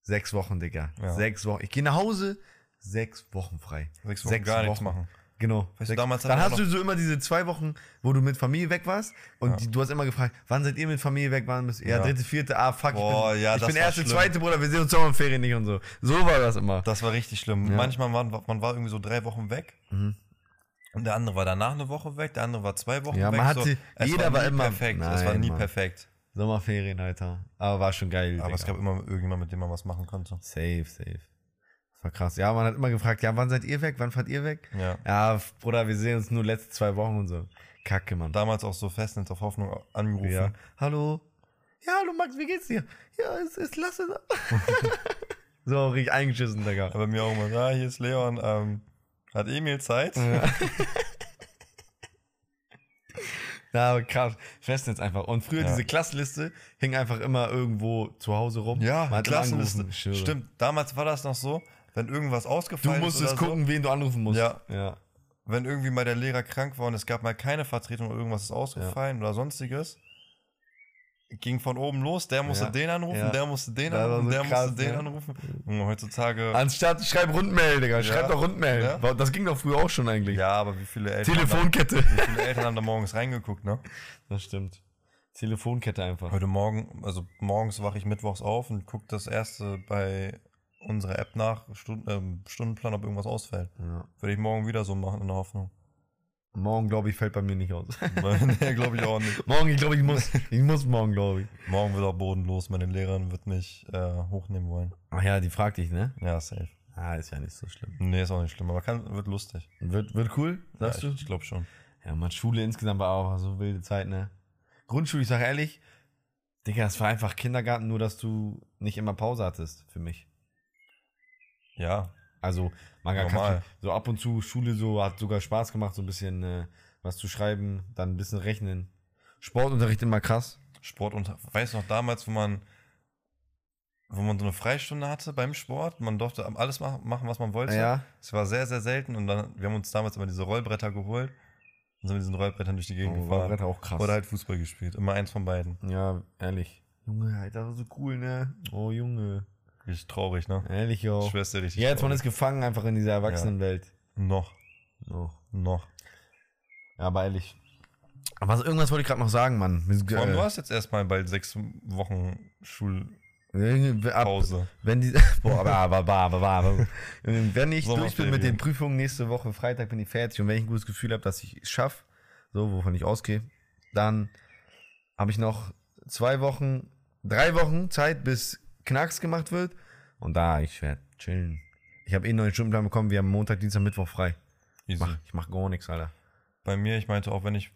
sechs Wochen, Digga. Ja. Sechs Wochen. Ich gehe nach Hause, sechs Wochen frei. Sechs Wochen gar nichts machen. Genau. Weißt du, Sechs- damals dann hast du so immer diese zwei Wochen, wo du mit Familie weg warst und Ja. die, du hast immer gefragt, wann seid ihr mit Familie weg? Wann bist Ja, Ja. dritte, vierte, ah, fuck, Boah, ich bin, ja, ich bin erste, schlimm. zweite, Bruder, wir sehen uns Sommerferien nicht und so. So war das immer. Das war richtig schlimm. Manchmal war man war irgendwie so drei Wochen weg. Mhm. Und der andere war danach eine Woche weg, der andere war zwei Wochen Ja, weg. man hatte- so. Es jeder war nie immer- perfekt. es war Nein, nie Mann. perfekt. Sommerferien, Alter. Aber war schon geil. Aber Digga. es gab immer irgendjemand, mit dem man was machen konnte. Safe, safe. Das war krass. Ja, man hat immer gefragt, ja, wann seid ihr weg? Wann fahrt ihr weg? Ja. Ja, Bruder, wir sehen uns nur letzte zwei Wochen und so. Kacke, Mann. Damals auch so Festnetz auf Hoffnung angerufen. Ja. Hallo? Ja, hallo Max, wie geht's dir? Ja, es ist Lasse da. <laughs> <laughs> so, richtig eingeschissen, Digga. Aber mir auch immer, ja, hier ist Leon, ähm, hat Emil Zeit? Ja. <laughs> Ja, krass. Festnetz einfach. Und früher Ja. diese Klassenliste hing einfach immer irgendwo zu Hause rum. Ja, Man Klassenliste. Stimmt, damals war das noch so. wenn irgendwas Du ausgefallen ist musstest oder gucken, wen du anrufen musst. Ja. ja. so, wenn irgendwie mal der Lehrer krank war und es gab mal keine Vertretung oder irgendwas ist ausgefallen oder sonstiges, ging von oben los, der musste Ja. den anrufen, Ja. der musste den Das anrufen, so der krass, musste den ja. anrufen. Und heutzutage, Anstatt schreib Rundmail, Digga. Schreib Ja. doch Rundmail. Das ging doch früher auch schon eigentlich. ja, aber wie viele Eltern, Telefonkette. da, wie viele Eltern haben da morgens reingeguckt, ne? <laughs> Das stimmt. Telefonkette einfach. Heute Morgen, also morgens wache ich mittwochs auf und gucke das erste bei unserer App nach, Stund, ähm, Stundenplan, ob irgendwas ausfällt. Würde ich morgen wieder so machen, in der Hoffnung. Morgen, glaube ich, fällt bei mir nicht aus. <laughs> nee, glaube ich auch nicht. morgen, ich glaube, ich muss. Ich muss morgen, glaube ich. Morgen wird auch bodenlos, meine Lehrerin wird mich äh, hochnehmen wollen. Ach ja, die fragt dich, ne? Ja, safe. Ah, ist ja nicht so schlimm. Nee, ist auch nicht schlimm, aber kann, wird lustig. Wird, wird cool, sagst ja, du? Ich, ich glaube schon. Ja, man, Schule insgesamt war auch so wilde Zeit, ne? Grundschule, ich sag ehrlich, Digga, es war einfach Kindergarten, nur dass du nicht immer Pause hattest für mich. Ja, Also, man kann Normal. so ab und zu Schule so hat sogar Spaß gemacht, so ein bisschen äh, was zu schreiben, dann ein bisschen rechnen. Sportunterricht immer krass. Sport und weißt du noch damals, wo man wo man so eine Freistunde hatte beim Sport, man durfte alles machen, machen was man wollte. Ja. Es war sehr, sehr selten und dann, wir haben uns damals immer diese Rollbretter geholt und sind mit diesen Rollbrettern durch die Gegend Oh, gefahren. Bretter auch krass. Oder halt Fußball gespielt. Immer eins von beiden. ja, ehrlich. Junge, Alter, so cool, ne? Oh, Junge. Richtig traurig, ne? Ehrlich, yo. Schwester richtig. Ja, jetzt man ist gefangen einfach in dieser Erwachsenenwelt. Noch. Oh. Noch. Ja, aber ehrlich. Aber was, irgendwas wollte ich gerade noch sagen, Mann. Vor allem, äh, du hast jetzt erstmal bald sechs Wochen Schulpause. Ab, wenn die, <laughs> boah, aber, aber, aber, aber, wenn ich durch bin mit den Prüfungen nächste Woche Freitag bin ich fertig und wenn ich ein gutes Gefühl habe, dass ich es schaffe, so wovon ich ausgehe, dann habe ich noch zwei Wochen, drei Wochen Zeit, bis Knacks gemacht wird und da ich werde chillen. Ich habe eh einen neuen Stundenplan bekommen, wir haben Montag, Dienstag, Mittwoch frei. Ich mach, ich mach gar nichts, Alter. Bei mir, ich meinte auch, wenn ich,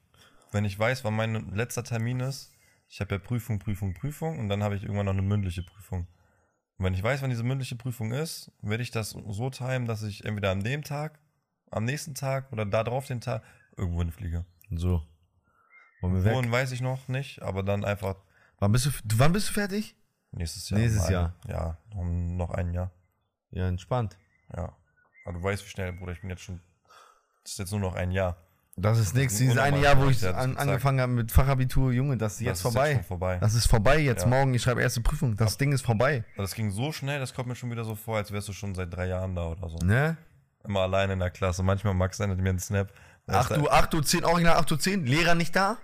wenn ich weiß, wann mein letzter Termin ist, ich habe ja Prüfung, Prüfung, Prüfung und dann habe ich irgendwann noch eine mündliche Prüfung. Und wenn ich weiß, wann diese mündliche Prüfung ist, werde ich das so timen, dass ich entweder an dem Tag, am nächsten Tag oder da drauf den Tag irgendwo hinfliege. So. Wollen wir weg? Wohin weiß ich noch nicht, aber dann einfach Wann bist du, wann bist du fertig? Nächstes Jahr. Nächstes. Jahr. Ja, noch, noch ein Jahr. Ja, entspannt. Ja. Aber du weißt, wie schnell, Bruder, ich bin jetzt schon, das ist jetzt nur noch ein Jahr. Das ist nichts. Dieses eine Jahr, wo ich an, gezeigt. angefangen habe mit Fachabitur, Junge, das ist jetzt Das ist vorbei. schon vorbei. Das ist vorbei jetzt Ja. morgen. Ich schreibe erste Prüfung. Das Ding ist vorbei. Das ging so schnell, das kommt mir schon wieder so vor, als wärst du schon seit drei Jahren da oder so. Ne? Immer alleine in der Klasse. Manchmal Max sendet mir einen Snap. Da ist 8 Uhr, 8 Uhr 10, original 8 Uhr 10, Lehrer nicht da,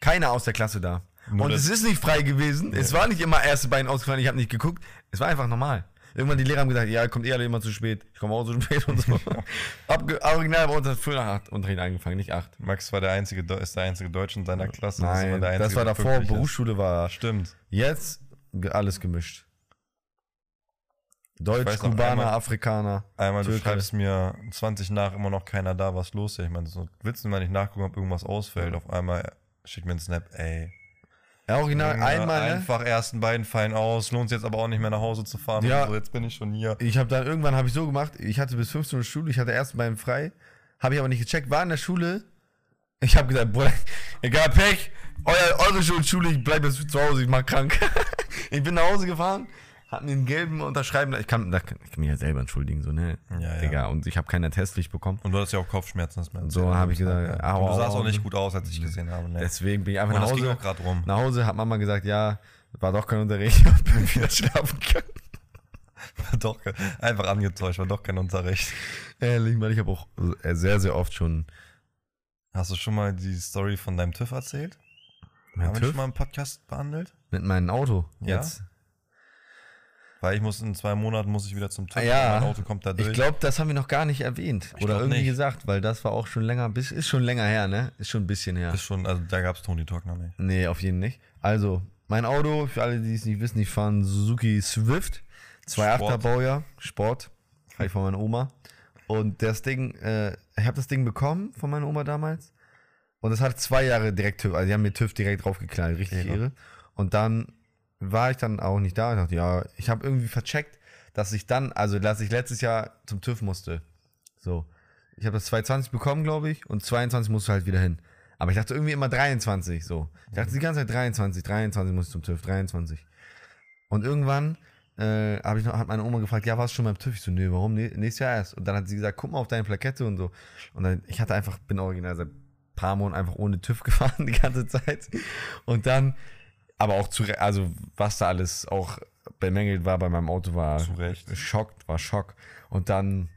keiner aus der Klasse da. Nur Und das- es ist nicht frei gewesen. Es war nicht immer erste Bein ausgefallen, ich habe nicht geguckt. Es war einfach normal. Irgendwann die Lehrer haben gesagt, ja, kommt eh alle immer zu spät. Ich komme auch so spät und so. <laughs> Abge original bei uns hat früher nach 8 Unterricht angefangen, nicht 8. Max war der einzige, ist der einzige Deutsche in seiner Klasse. Das Nein, das Einzige, war davor, ist. Berufsschule war. Stimmt. Jetzt alles gemischt. Deutsch, weiß Kubaner, einmal- Afrikaner. Einmal, du Türke. schreibst mir 20 nach, immer noch keiner da, was los ist. Ich meine, so, willst du mal nicht nachgucken, ob irgendwas ausfällt? Auf einmal schickt mir einen Snap, ey. Ja, original Junge, einmal, ne? Einfach ersten beiden fallen aus, lohnt sich jetzt aber auch nicht mehr nach Hause zu fahren. Ja. Und so, jetzt bin ich schon hier. Ich habe dann irgendwann habe ich so gemacht, ich hatte bis 15 Uhr Schule, ich hatte erst beim frei, habe ich aber nicht gecheckt, war in der Schule. Ich habe gesagt, Bruder, <laughs> egal Pech, euer, eure Schule, Schule, ich bleibe jetzt zu Hause, ich mach krank. <laughs> ich bin nach Hause gefahren, hat mir einen gelben unterschreiben, ich kann, ich kann mich ja selber entschuldigen, so, ne? Ja, ja. Digga, und ich habe keine Attestpflicht bekommen. Und du hast ja auch Kopfschmerzen. Das Und so habe ich gesagt, ja. au, du sahst au, auch nicht gut aus, als ich gesehen habe. Ne? Deswegen bin ich einfach Und nach das ging Hause. auch gerade rum. Nach Hause hat Mama gesagt, ja, war doch kein Unterricht, <laughs> und bin wieder schlafen können. doch, einfach angetäuscht, war doch kein Unterricht. Ehrlich, weil ich habe auch äh, sehr, sehr oft schon Hast du schon mal die Story von deinem TÜV erzählt? mein Haben wir TÜV schon mal im Podcast behandelt? mit meinem Auto Ja? jetzt. Weil ich muss in zwei Monaten muss ich wieder zum TÜV. Ah, ja. Mein Auto kommt da durch. Ich glaube, das haben wir noch gar nicht erwähnt Ich oder irgendwie nicht. gesagt, weil das war auch schon länger, bis ist schon länger her, ne? Ist schon ein bisschen her. ist schon, also da gab's Tony Talk noch nicht. Nee, auf jeden nicht. Also, mein Auto, für alle, die es nicht wissen, ich fahre einen Suzuki Swift, 2.8er Sport. Baujahr, Sport, habe ich von meiner Oma. Und das Ding, äh, ich habe das Ding bekommen von meiner Oma damals. Und es hat zwei Jahre direkt TÜV, also die haben mir TÜV direkt draufgeknallt, richtig Ehre. irre. Und dann war ich dann auch nicht da. Ich dachte, ja, ich habe irgendwie vercheckt, dass ich dann, also dass ich letztes Jahr zum TÜV musste. So. Ich habe das 220 bekommen, glaube ich, und 22 musste halt wieder hin. Aber ich dachte irgendwie immer 23, so. Ich dachte die ganze Zeit 23, 23 muss ich zum TÜV, 23. Und irgendwann äh, hab ich noch, hat meine Oma gefragt, ja, warst du schon beim TÜV? Ich so, nee, warum? Nächstes Jahr erst. Und dann hat sie gesagt, guck mal auf deine Plakette und so. Und dann, ich hatte einfach, bin original seit paar Monaten einfach ohne TÜV <laughs> gefahren die ganze Zeit. Und dann, aber auch zu, also was da alles auch bemängelt war bei meinem Auto war Zu Recht. Schock, war Schock. Und dann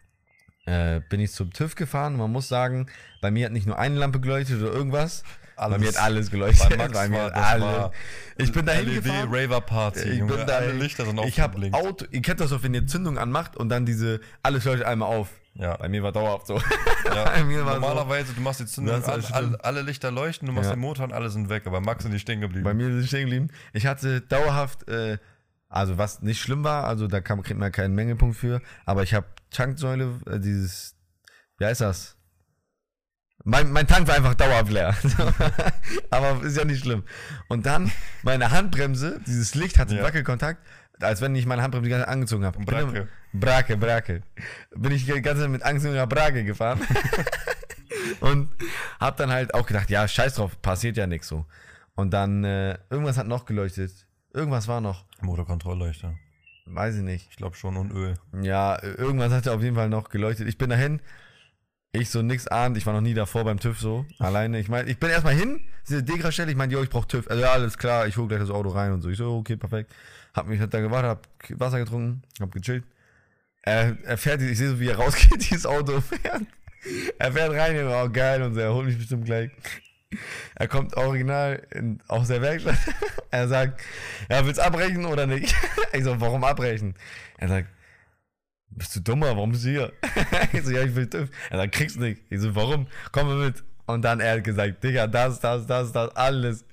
äh, bin ich zum TÜV gefahren. Man muss sagen, bei mir hat nicht nur eine Lampe geleuchtet oder irgendwas. Bei mir hat alles geleuchtet. Bei Bei mir war, alle. ich bin dahin LED gefahren. Raver Party. Ich bin da, Alle Lichter sind ich habe. Auto, ihr kennt das doch, wenn ihr Zündung anmacht und dann diese, alles leuchtet einmal auf. Ja. Bei mir war dauerhaft so. <laughs> Ja, normalerweise, du machst die Zündung, alle, alle, alle Lichter leuchten, du machst Ja. den Motor und alle sind weg, aber Max sind die stehen geblieben. Bei mir ist es stehen geblieben. Ich hatte dauerhaft, äh, also was nicht schlimm war, also da kam, kriegt man keinen Mängelpunkt für, aber ich habe Tanksäule, äh, dieses, wie heißt das? Mein, mein Tank war einfach dauerhaft leer. <laughs> aber ist ja nicht schlimm. Und dann meine Handbremse, dieses Licht hatte Ja. Wackelkontakt, als wenn ich meine Handbremse die ganze Zeit angezogen habe. Brake. Brake, Brake. Bin ich die ganze Zeit mit angezogener Brake gefahren. <laughs> und hab dann halt auch gedacht, ja, scheiß drauf, passiert ja nichts so. Und dann, äh, irgendwas hat noch geleuchtet. Irgendwas war noch. Motorkontrollleuchter. Weiß ich nicht. Ich glaube schon und Öl. Ja, irgendwas hat auf jeden Fall noch geleuchtet. Ich bin dahin. Ich so nix ahnt. Ich war noch nie davor beim TÜV so. Alleine. Ich meine, ich bin erstmal hin. Diese Degra-Stelle. Ich meine, jo, ich brauch TÜV. Also ja, alles klar. Ich hole gleich das Auto rein und so. Ich so, okay, perfekt. Hab mich halt da gewartet, hab Wasser getrunken, hab gechillt. Er, er fährt, ich sehe so, wie er <laughs> rausgeht, dieses Auto fährt. Er fährt rein, ich oh geil, und er holt mich bestimmt gleich. Er kommt original in, aus der Werkstatt. <laughs> Er sagt, ja, willst abbrechen oder nicht? <laughs> Ich so, warum abbrechen? Er sagt, bist du dummer, warum bist du hier? Ich so, ja, ich will TÜV. Er sagt, kriegst nicht. Ich so, warum? Komm mit. Und dann er hat gesagt, Digga, das, das, das, das, alles.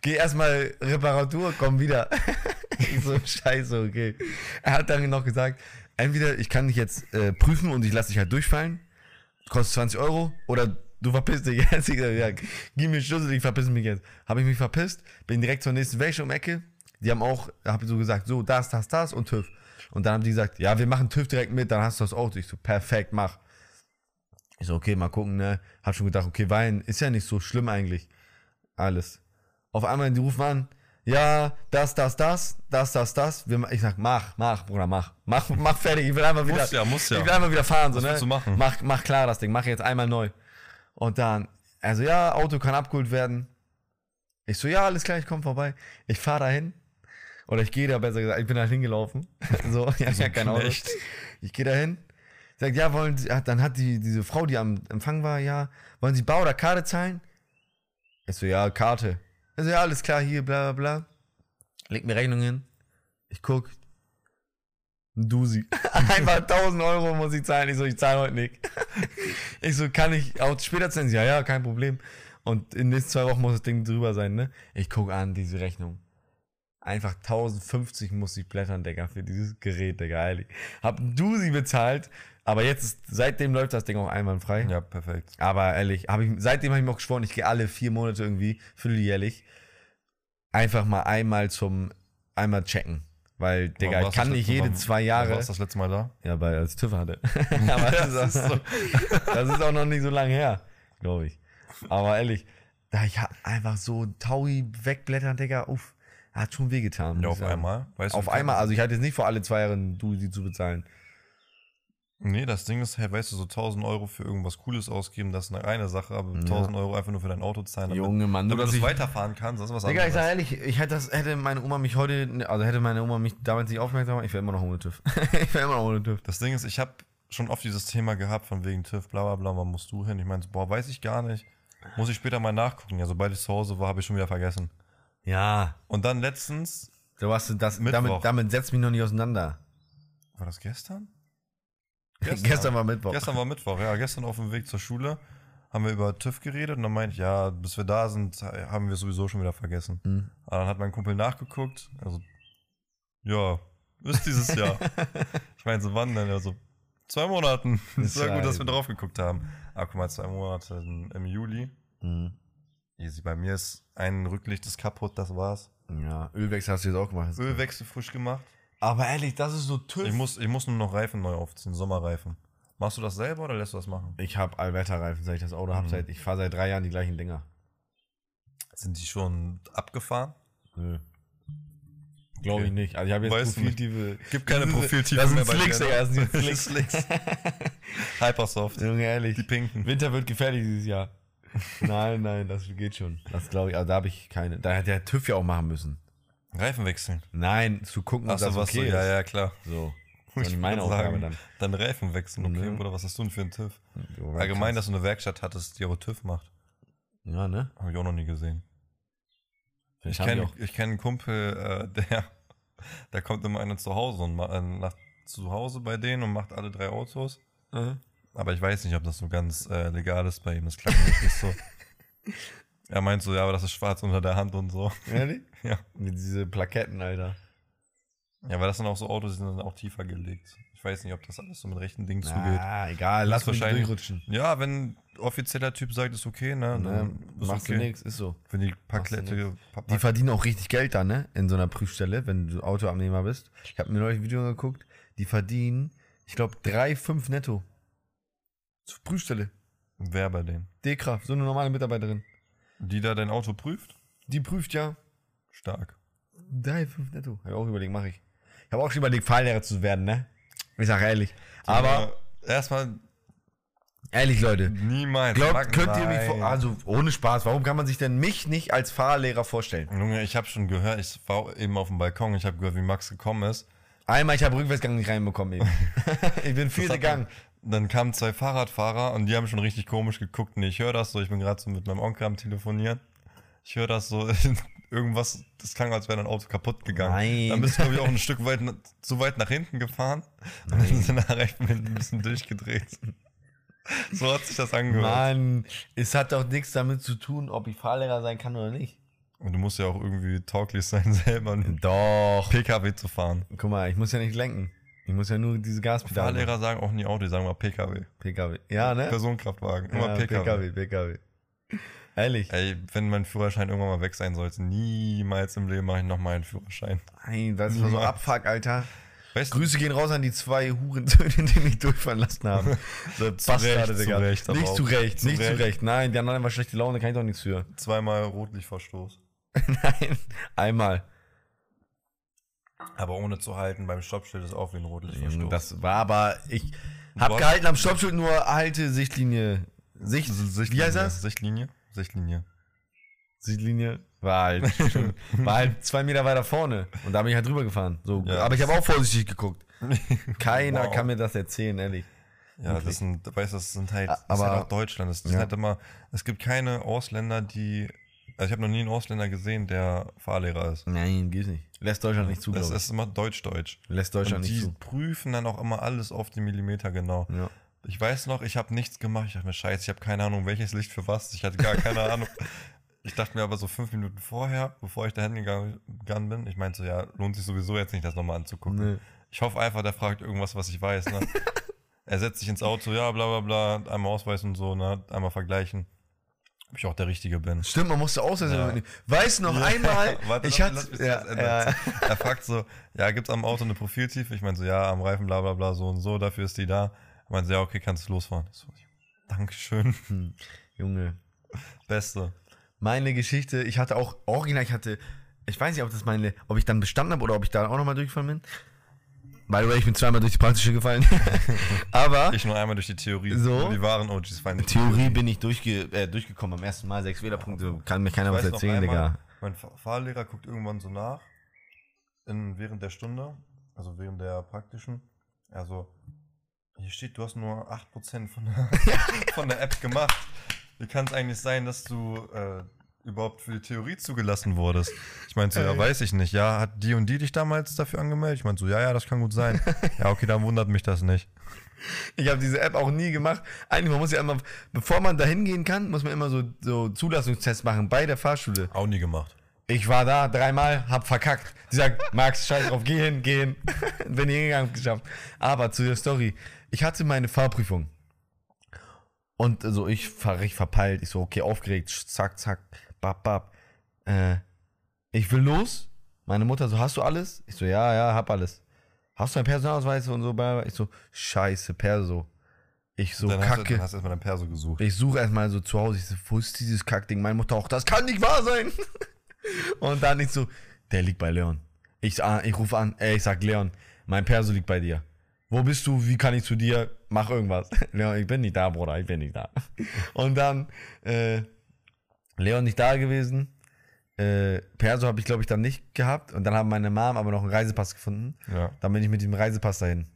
Geh erstmal Reparatur, komm wieder. Ich <laughs> so, scheiße, okay. Er hat dann noch gesagt, entweder ich kann dich jetzt äh, prüfen und ich lasse dich halt durchfallen, kostet 20 Euro, oder du verpisst dich jetzt. Ich so, ja, gib mir Schlüssel, ich verpiss mich jetzt. Habe ich mich verpisst, bin direkt zur nächsten Wäsche um Ecke. Die haben auch, habe so gesagt, so, das, das, das und TÜV. Und dann haben die gesagt, ja, wir machen TÜV direkt mit, dann hast du das Auto. Ich so, perfekt, mach. Ich so, okay, mal gucken, ne? Hab schon gedacht, okay, Wein ist ja nicht so schlimm eigentlich. Alles. Auf einmal, die rufen an, ja, das, das, das, das, das, das. Ich sag, mach, mach, Bruder, mach. Mach, mach fertig. Ich will einfach wieder. Muss ja, muss ja. Ich will einfach wieder fahren, so, ne? machen? Mach, mach klar das Ding, mach jetzt einmal neu. Und dann, also ja, Auto kann abgeholt werden. Ich so, ja, alles klar, ich komme vorbei. Ich fahre dahin. Oder ich gehe da besser gesagt, ich bin da hingelaufen. <laughs> so, ich hab so ja ein kein Auto. Knecht. Ich gehe dahin. Sagt, ja, wollen Sie, dann hat die, diese Frau, die am Empfang war, ja, wollen Sie Bar oder Karte zahlen? Ich so, ja, Karte. Also ja, alles klar, hier, bla, bla, bla. Leg mir Rechnung hin. Ich guck. Ein Dusi. <laughs> Einfach 1000 Euro muss ich zahlen. Ich so, ich zahle heute nicht. <laughs> ich so, kann ich auch später zahlen? Ja, ja, kein Problem. Und in den nächsten zwei Wochen muss das Ding drüber sein, ne? Ich guck an, diese Rechnung. Einfach 1050 muss ich blättern, Digga, für dieses Gerät, Digga, ehrlich. Hab ein Dusi bezahlt, aber jetzt ist, seitdem läuft das Ding auch einwandfrei. Ja, perfekt. Aber ehrlich, hab ich, seitdem habe ich mir auch geschworen, ich gehe alle vier Monate irgendwie, vierteljährlich, einfach mal einmal zum, einmal checken. Weil, Digga, ich kann du nicht jede zwei wann Jahre. warst du das letzte Mal da? Ja, weil als TÜV hatte. <laughs> <laughs> Aber das, ist auch, <laughs> das ist auch noch nicht so lange her, glaube ich. Aber ehrlich, da ich einfach so Taui wegblättern, Digga, uff, hat schon wehgetan. Ja, auf einmal. Weißt du, Auf einmal, also ich hatte jetzt nicht vor alle zwei Jahre ein Dusi zu bezahlen. Nee, das Ding ist halt, weißt du, so 1000 Euro für irgendwas Cooles ausgeben, das ist eine reine Sache, aber 1000 Euro einfach nur für dein Auto zahlen, damit, Junge, Mann, nur damit dass du ich, weiterfahren kannst, das ist was Digga, ich sag anderes. ehrlich, ich hätte das, hätte meine Oma mich heute, also hätte meine Oma mich damals nicht aufmerksam gemacht, ich wäre immer noch ohne TÜV. <laughs> ich wäre immer noch ohne TÜV. Das Ding ist, ich habe schon oft dieses Thema gehabt, von wegen TÜV, bla bla bla, wann musst du hin? Ich meinte, boah, weiß ich gar nicht. Muss ich später mal nachgucken. Ja, sobald ich zu Hause war, habe ich schon wieder vergessen. Ja, Und dann letztens, du hast das, Mittwoch. damit, damit setzt mich noch nicht auseinander. war das gestern? Gestern, war Mittwoch. Gestern war Mittwoch, ja. Gestern auf dem Weg zur Schule haben wir über TÜV geredet und dann meinte ich, ja, bis wir da sind, haben wir sowieso schon wieder vergessen. Mhm. Aber dann hat mein Kumpel nachgeguckt, also, ja, ist dieses <laughs> Jahr. ich meine, so wann denn? Also, zwei Monaten. Ist <laughs> ja gut, dass wir drauf geguckt haben. Aber guck mal, zwei Monate im im Juli. Mhm. Easy, bei mir ist ein Rücklicht ist kaputt, das war's. Ja, Ölwechsel hast du jetzt auch gemacht. Ölwechsel frisch gemacht. Aber ehrlich, das ist so TÜV. Ich muss, ich muss nur noch Reifen neu aufziehen, Sommerreifen. Machst du das selber oder lässt du das machen? Ich habe Allwetterreifen, seit ich das Auto habe. Mhm. Seit, ich fahre seit drei Jahren die gleichen Dinger. Sind die schon abgefahren? Nö. Glaube ich Okay. nicht. Also ich habe jetzt Weißt. Profiltiefe. Gibt keine Profiltiefe das sind mehr bei Slicks, dir, Digga, das sind ne? <laughs> Slicks. Slicks. Hypersoft. Junge, ehrlich. Die pinken. Winter wird gefährlich dieses Jahr. nein, nein, das geht schon. Das glaube ich, aber da habe ich keine. Da hätte der TÜV ja auch machen müssen. Reifen wechseln. Nein, zu gucken, ob Achso, das was okay so, ja, ja, klar. So. Das <laughs> Ich meine Aufgabe sagen, dann. Dann Reifen wechseln, okay. Ne. Oder was hast du denn für einen TÜV? So, Allgemein, krass. dass du eine Werkstatt hattest, die auch TÜV macht. Ja, ne? Habe ich auch noch nie gesehen. Vielleicht Ich kenne auch. ich kenn einen Kumpel, äh, <laughs> der, der kommt immer einer zu Hause und äh, nach, zu Hause bei denen und macht alle drei Autos. Aber ich weiß nicht, ob das so ganz äh, legal ist bei ihm. Das nämlich nicht so. <laughs> Er meint so, ja, aber das ist schwarz unter der Hand und so. Ehrlich? <laughs> Ja. Mit diese Plaketten, Alter. Ja, weil das sind auch so Autos, die sind dann auch tiefer gelegt. Ich weiß nicht, ob das alles so mit rechten Dingen zugeht. Ah, egal, lass mich wahrscheinlich- durchrutschen. Ja, wenn offizieller Typ sagt, ist okay, ne? Ne, Dann ist machst okay. du nix, ist so. Wenn die. Pa Die verdienen auch richtig Geld da, ne? In so einer Prüfstelle, wenn du Autoabnehmer bist. Ich habe mir neulich ein Video geguckt. Die verdienen, ich glaube, 3,5 netto. Zur Prüfstelle. Wer bei denen? D-Kraft, so eine normale Mitarbeiterin. Die da dein Auto prüft? Die prüft ja Stark. 3,5 netto. Habe ich auch überlegt, mache ich. Ich habe auch schon überlegt, Fahrlehrer zu werden, ne? Ich sage ehrlich. Aber, Äh, erstmal ehrlich, Leute. niemals. Glaubt, könnt ihr mich, also ohne Spaß, warum kann man sich denn mich nicht als Fahrlehrer vorstellen? Junge, ich habe schon gehört, ich war eben auf dem Balkon, ich habe gehört, wie Max gekommen ist. Einmal, ich habe Rückwärtsgang nicht reinbekommen eben. <laughs> ich bin hat Gang. Dann, kamen zwei Fahrradfahrer und die haben schon richtig komisch geguckt. Und ich höre das so, ich bin gerade so mit meinem Onkel am Telefonieren. Ich höre das so, <laughs> irgendwas, das klang, als wäre ein Auto kaputt gegangen. Nein. Dann bist du, glaube ich, auch ein <laughs> Stück weit, zu weit nach hinten gefahren. Und dann sind nach <laughs> rechts ein bisschen durchgedreht. So hat sich das angehört. Mann, es hat doch nichts damit zu tun, ob ich Fahrlehrer sein kann oder nicht. Und du musst ja auch irgendwie tauglich sein, selber einen Doch. PKW zu fahren. Guck mal, ich muss ja nicht lenken. Ich muss ja nur diese Gaspedale. Fahrlehrer sagen auch nie Auto, die sagen mal PKW. PKW. Ja, ne? Personenkraftwagen, immer ja, PKW. PKW, PKW. Ehrlich. Ey, wenn mein Führerschein irgendwann mal weg sein sollte, niemals im Leben mache ich nochmal einen Führerschein. Nein, das war so. Abfuck, Alter. Weißt Grüße gehen raus an die zwei Hurensöhne, <laughs> die mich durchfahren lassen haben. <laughs> So Bastarde, Digga. zu Recht, nicht zu Recht, nicht zu Recht. Nein, die anderen einfach schlechte Laune, kann ich doch nichts für. zweimal Rotlichtverstoß. <laughs> Nein, einmal. Aber ohne zu halten, beim Stoppschild ist auch wie ein Rotlichtverstoß. Das war aber, ich hab Was? gehalten am Stoppschild nur halte Sichtlinie. Sicht, Sichtlinie. wie heißt das? Sichtlinie? Sichtlinie. Sichtlinie war halt, schon, war halt zwei Meter weiter vorne. Und da bin ich halt drüber gefahren. So, Ja. aber ich habe auch vorsichtig geguckt. Keiner Wow. kann mir das erzählen, ehrlich. Ja, das sind, weißt du, das sind halt, das Aber- ist halt auch Deutschland. Das, das Ja. ist halt immer, es gibt keine Ausländer, die, also ich habe noch nie einen Ausländer gesehen, der Fahrlehrer ist. Nein, geht's nicht. Lässt Deutschland nicht zu, Das ist immer Deutsch-Deutsch. Lässt Deutschland Und die nicht zu. prüfen dann auch immer alles auf die Millimeter genau. Ja. Ich weiß noch, ich habe nichts gemacht. Ich dachte mir, scheiße, ich habe keine Ahnung, welches Licht für was. Ich hatte gar keine Ahnung. <laughs> Ich dachte mir aber so fünf Minuten vorher, bevor ich da hingegangen gegangen bin, ich meinte so, ja, lohnt sich sowieso jetzt nicht, das nochmal anzugucken. Nee. Ich hoffe einfach, der fragt irgendwas, was ich weiß. Ne? <laughs> er setzt sich ins Auto, ja, bla bla bla, einmal Ausweis und so, ne? einmal vergleichen, ob ich auch der Richtige bin. Stimmt, man musste Ausweis Ja. du noch <laughs> Ja, einmal, <laughs> warte, ich hatte, ja, ja, <laughs> Er fragt so, ja, gibt's am Auto eine Profiltiefe? Ich meine so, ja, am Reifen, bla bla bla, so und so, dafür ist die da. Er meinte so, ja, okay, kannst du losfahren. Ich so, Dankeschön, Junge. Beste. Meine Geschichte, ich hatte auch, original, ich hatte, ich weiß nicht, ob das meine, ob ich dann bestanden habe oder ob ich da auch nochmal durchgefallen bin. By the way, ich bin zweimal durch die praktische gefallen. <laughs> Aber Ich nur einmal durch die Theorie. So? Die wahren OGs die Theorie bin ich durchge äh, durchgekommen am ersten Mal, sechs Fehlerpunkte, kann mir keiner was erzählen, einmal, Digga. Mein Fahr- Fahrlehrer guckt irgendwann so nach, in, während der Stunde, also während der praktischen. Also, hier steht, du hast nur 8% von der, <laughs> von der App gemacht. Wie kann es eigentlich sein, dass du äh, überhaupt für die Theorie zugelassen wurdest? Ich meinte so, ja, Ey. weiß ich nicht. Ja, hat die und die dich damals dafür angemeldet? Ich meinte so, ja, ja, das kann gut sein. <laughs> ja, okay, dann wundert mich das nicht. Ich habe diese App auch nie gemacht. Eigentlich, man muss ja immer, bevor man da hingehen kann, muss man immer so, so Zulassungstests machen bei der Fahrschule. Auch nie gemacht. Ich war da dreimal, hab verkackt. Die sagt, Max, scheiß drauf, geh hin, geh hin. <laughs> Bin hingegangen, geschafft. Aber zu der Story. Ich hatte meine Fahrprüfung. Und so, ich fahr richtig verpeilt. Ich so, okay, aufgeregt, zack, zack, bap, bap. Äh, ich will los. Meine Mutter so, hast du alles? Ich so, ja, ja, hab alles. Hast du einen Personalausweis und so? Ich so, scheiße, Perso. Ich so, dann hast du, kacke. dann hast du erstmal dein Perso gesucht. Ich suche erstmal so zu Hause, ich so, wo ist dieses Kackding? Meine Mutter auch, das kann nicht wahr sein. <laughs> Und dann ich so, der liegt bei Leon. Ich, ah, ich rufe an, ey, ich sag Leon, mein Perso liegt bei dir. Wo bist du? Wie kann ich zu dir? Mach irgendwas. <laughs> Leon, ich bin nicht da, Bruder, ich bin nicht da. Und dann, äh, Leon nicht da gewesen. Äh, Perso habe ich, glaube ich, dann nicht gehabt. Und dann haben meine Mom aber noch einen Reisepass gefunden. Ja. Dann bin ich mit dem Reisepass dahin.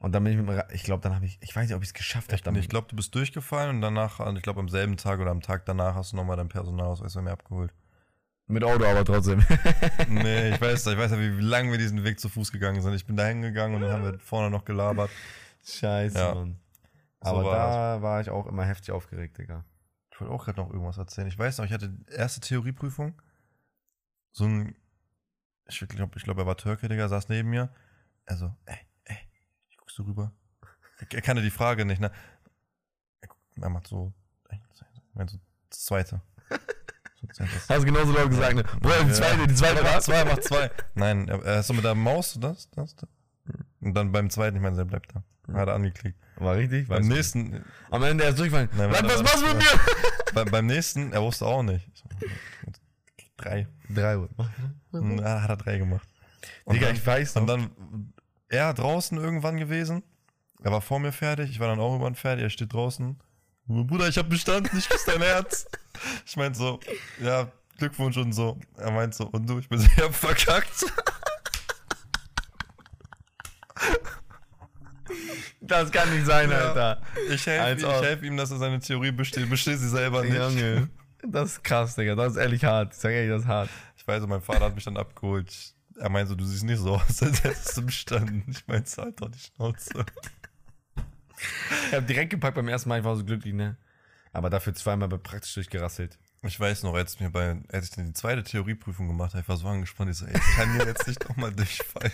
Und dann bin ich mit dem, Re ich glaube, dann habe ich, ich weiß nicht, ob ich es geschafft habe. Ich glaube, du bist durchgefallen und danach, und ich glaube, am selben Tag oder am Tag danach hast du nochmal deinen Personalausweis bei mir abgeholt. Mit Auto aber trotzdem. <laughs> Nee, ich weiß, ich weiß ja, wie, lange wir diesen Weg zu Fuß gegangen sind. Ich bin da hingegangen und dann haben wir vorne noch gelabert. Scheiße, Ja. Mann. So Aber war da war ich auch immer heftig aufgeregt, Digga. Ich wollte auch gerade noch irgendwas erzählen. Ich weiß noch, ich hatte erste Theorieprüfung. So ein, ich glaube, ich glaube, er war Türke, Digga, saß neben mir. Er so, ey, ey, ich guckst du rüber? Er, kannte die Frage nicht, ne? Er, guckt, er macht so, mein, so das zweite. So. Hast du genauso laut gesagt, ne? Bruder, die zweite, die zweite macht zwei, macht zwei. Nein, er, ist so mit der Maus, so das, das, das. Und dann beim zweiten, ich meine, der bleibt da. Hat er angeklickt. War richtig? Beim nächsten, Am Ende er ist durchgefallen. Nein, was, machst du mit mir? <laughs> bei, beim nächsten, er wusste auch nicht. Drei. Drei Uhr. Und er hat er drei gemacht. Und Digga, dann, ich weiß noch. Und dann er draußen irgendwann gewesen. Er war vor mir fertig, ich war dann auch irgendwann fertig, er steht draußen. Bruder, ich hab bestanden, ich küsse dein Herz. Ich meint so, ja, Glückwunsch und so. Er meint so, und du, ich bin sehr <laughs> verkackt. Das kann nicht sein, Ja. Alter. Ich helfe ihm, helf ihm, dass er seine Theorie besteht. Besteht sie selber nicht. Junge. Das ist krass, Digga. Das ist ehrlich hart. Ich sag ehrlich, das ist hart. Ich weiß, mein Vater hat mich dann abgeholt. Er meinte so, du siehst nicht so aus, <laughs> als hättest du bestanden. Ich meinte, halt doch die Schnauze. Ich hab direkt gepackt beim ersten Mal, ich war so glücklich, ne? Aber dafür zweimal praktisch durchgerasselt. Ich weiß noch, als, mir bei, als ich dann die zweite Theorieprüfung gemacht habe, ich war so angespannt, ich so, ey, ich kann hier jetzt nicht nochmal <laughs> durchfallen.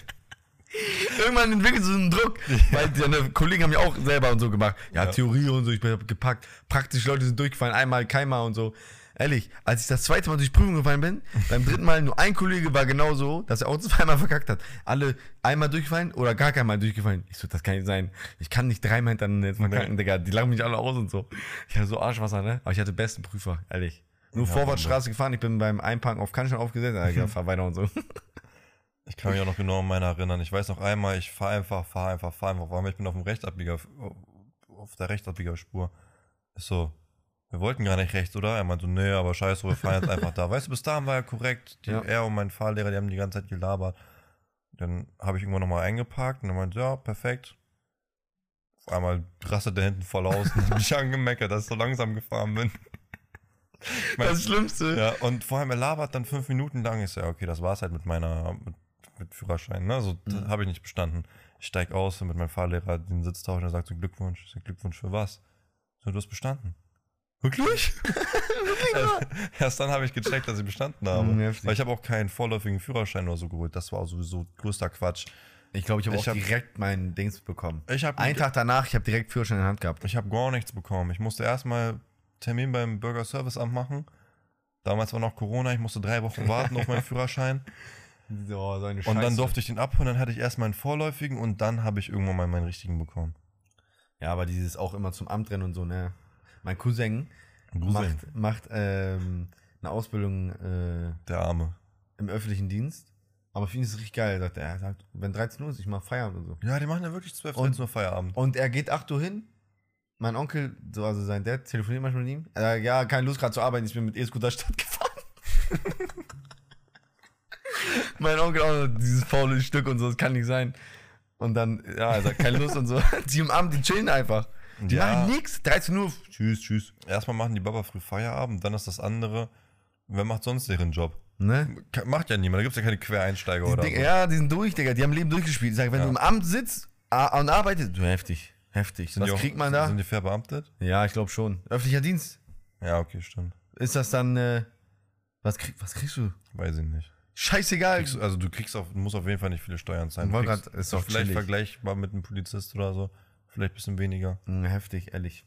<laughs> Irgendwann entwickelt so einen Druck, weil deine Kollegen haben ja auch selber und so gemacht. Ja, Ja. Theorie und so, ich bin gepackt. Praktisch Leute sind durchgefallen, einmal, keinmal und so. Ehrlich, als ich das zweite Mal durch Prüfung gefallen bin, beim dritten Mal nur ein Kollege war genau so, dass er auch <laughs> zweimal verkackt hat. Alle einmal durchgefallen oder gar keinmal durchgefallen. Ich so, das kann nicht sein. Ich kann nicht dreimal hintereinander jetzt verkacken, Nee. Digga. Die lachen mich alle aus und so. Ich hatte so Arschwasser, ne? Aber ich hatte besten Prüfer, ehrlich. Nur Ja, Vorwärtsstraße gefahren, ich bin beim Einparken auf Kannstein aufgesetzt, Alter, <laughs> fahr weiter und so. Ich kann mich auch noch genau an meine erinnern. Ich weiß noch einmal, ich fahre einfach, fahre einfach, fahre einfach. Vor allem, ich bin auf dem Rechtsabbieger, auf der Rechtsabbiegerspur. Ist so, wir wollten gar nicht rechts, oder? Er meinte so, nee, aber scheiße, wir fahren jetzt einfach da. Weißt du, bis dahin war er korrekt. Die, Ja. Er und mein Fahrlehrer, die haben die ganze Zeit gelabert. Dann habe ich irgendwann nochmal eingeparkt und er meinte, ja, perfekt. Auf einmal rastet der hinten voll aus <laughs> und hat mich angemeckert, dass ich so langsam gefahren bin. Ich mein, Das Schlimmste. ja, und vor allem er labert dann fünf Minuten lang. Ich so, ja, okay, das war's halt mit meiner, mit, mit Führerschein, ne? So, Mhm. habe ich nicht bestanden. Ich steig aus und mit meinem Fahrlehrer den Sitz tauschen und er sagt so, Glückwunsch. Ich sag, Glückwunsch für was? So, du hast bestanden. Wirklich? <laughs> Also, <laughs> Erst dann habe ich gecheckt, dass ich bestanden habe. Mhm. Weil ich habe auch keinen vorläufigen Führerschein oder so geholt. Das war sowieso größter Quatsch. Ich glaube, ich habe auch hab- direkt meinen Dings bekommen. Ich habe Einen Tag danach, ich habe direkt Führerschein in der Hand gehabt. Ich habe gar nichts bekommen. Ich musste erstmal Termin beim Bürgerserviceamt machen. Damals war noch Corona, ich musste drei Wochen warten auf meinen <laughs> Führerschein. So, so eine Und dann durfte ich den abholen, dann hatte ich erst meinen vorläufigen und dann habe ich irgendwann mal meinen richtigen bekommen. Ja, aber dieses auch immer zum Amt rennen und so, ne? Mein Cousin, macht, macht ähm, eine Ausbildung äh, Der Arme. im öffentlichen Dienst. Aber für ihn ist es richtig geil. Er sagt, er sagt, wenn 13 Uhr ist, ich mach Feierabend und so. Ja, die machen ja wirklich 12, Und- 13 Uhr Feierabend. Und er geht 8 Uhr hin. Mein Onkel, so, also sein Dad, telefoniert manchmal mit ihm. Er sagt, ja, keine Lust gerade zu arbeiten, ich bin mit E-Scooter <laughs> Stadt gefahren. Mein Onkel auch so, dieses faule Stück und so, das kann nicht sein. Und dann, ja, er sagt, keine Lust und so. <laughs> Die Abend, die chillen einfach. Die Ja. machen nix. 13 Uhr, tschüss, tschüss. Erstmal machen die Baba früh Feierabend, dann ist das andere, wer macht sonst ihren Job? Ne? Macht ja niemand, da gibt es ja keine Quereinsteiger Die oder Digga, so. Ja, die sind durch, Digga. Die haben Leben durchgespielt. Ich sag, wenn Ja. du im Amt sitzt und arbeitest, du, heftig. Heftig. Sind Was die auch- kriegt man da? Sind die fair beamtet? Ja, ich glaube schon. Öffentlicher Dienst. Ja, okay, stimmt. Ist das dann, äh, was, krieg, was kriegst du? Weiß ich nicht. Scheißegal. Kriegst, also du kriegst auf, musst auf jeden Fall nicht viele Steuern zahlen. Du kriegst- grad- ist doch vielleicht chillig. vergleichbar mit einem Polizist oder so. Vielleicht ein bisschen weniger. Hm, heftig, ehrlich.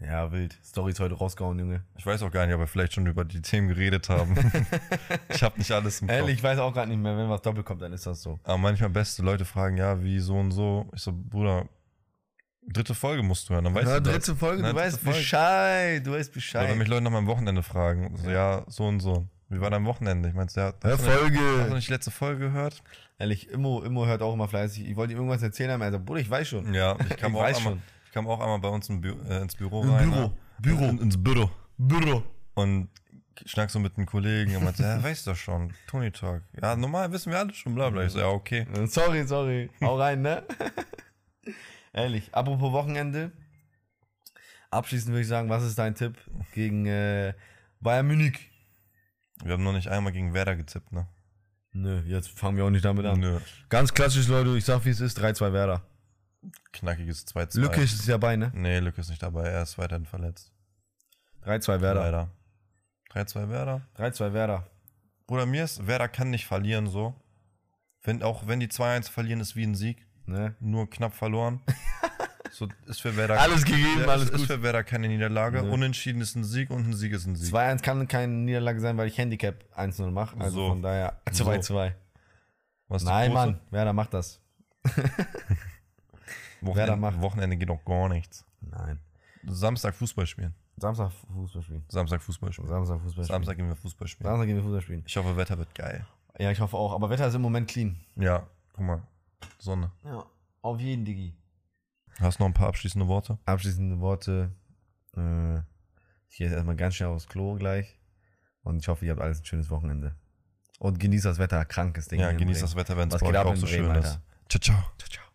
Ja, wild. Stories heute rausgehauen, Junge. Ich weiß auch gar nicht, ob wir vielleicht schon über die Themen geredet haben. <laughs> ich habe nicht alles im Kopf. Ehrlich, ich weiß auch gerade nicht mehr, wenn was doppelt kommt, dann ist das so. Aber manchmal beste Leute fragen, ja, wie so und so. Ich so, Bruder, dritte Folge musst du hören, dann weißt Na, du das. dritte Folge, Na, du dritte weißt Folge. Bescheid, du weißt Oder Bescheid. wenn mich Leute nach meinem Wochenende fragen, so, ja, so und so. Wie war dein Wochenende? Ich hat. Hör Hast du nicht- Folge. Hast du nicht die letzte Folge gehört? Ehrlich, Immo, Immo hört auch immer fleißig. Ich wollte ihm irgendwas erzählen, aber er sagt, Bruder, ich weiß schon. Ja, ich kam, <laughs> Ich auch, einmal, schon. ich kam auch einmal bei uns im Bü äh, ins Büro Im rein. Büro. ne? Büro. In, ins Büro. Büro. Und schnack so mit einem Kollegen und meinte, <laughs> ja, weißt du schon, Tony Talk. Ja, normal wissen wir alle schon, bla bla. Ich so, ja, okay. Sorry, sorry. Hau rein, ne? <laughs> Ehrlich. Apropos Wochenende. Abschließend würde ich sagen, was ist dein Tipp gegen äh, Bayern Munich? Wir haben noch nicht einmal gegen Werder gezippt, ne? Nö, jetzt fangen wir auch nicht damit an. Nö. Ganz klassisch, Leute, ich sag wie es ist, 3-2 Werder. Knackiges 2-2. Lücke ist dabei, ne? Nee, Lücke ist nicht dabei. Er ist weiterhin verletzt. 3-2 Werder. Leider. 3-2 Werder. 3-2 Werder. Bruder, mir ist, Werder kann nicht verlieren so. Wenn, auch wenn die 2-1 verlieren, ist wie ein Sieg. Ne? Nur knapp verloren. <laughs> so ist für Werder Alles gegeben, ja, alles ist, ist gut. für Werder keine Niederlage. Nee. Unentschieden ist ein Sieg und ein Sieg ist ein Sieg. 2-1 kann keine Niederlage sein, weil ich Handicap 1-0 mache. Also So. von daher So. 2-2. Was ist die Nein? Mann, Werder macht das. <laughs> Werder Wochenende, macht. Wochenende geht doch gar nichts. Nein. Samstag Fußball spielen. Samstag Fußball spielen. Samstag Fußball spielen. Samstag Fußball spielen. Samstag gehen wir Fußball spielen. Samstag gehen wir Fußball spielen. Ich hoffe, Wetter wird geil. Ja, ich hoffe auch. Aber Wetter ist im Moment clean. Ja, guck mal. Sonne. Ja, auf jeden, Digi. Hast du noch ein paar abschließende Worte? Abschließende Worte. Äh, ich gehe jetzt erstmal ganz schnell aufs Klo gleich. Und ich hoffe, ihr habt alles ein schönes Wochenende. Und genießt das Wetter. Krankes Ding. Ja, genießt das Wetter, wenn es bei euch auch so Bremen, schön ist. Alter? Ciao, ciao.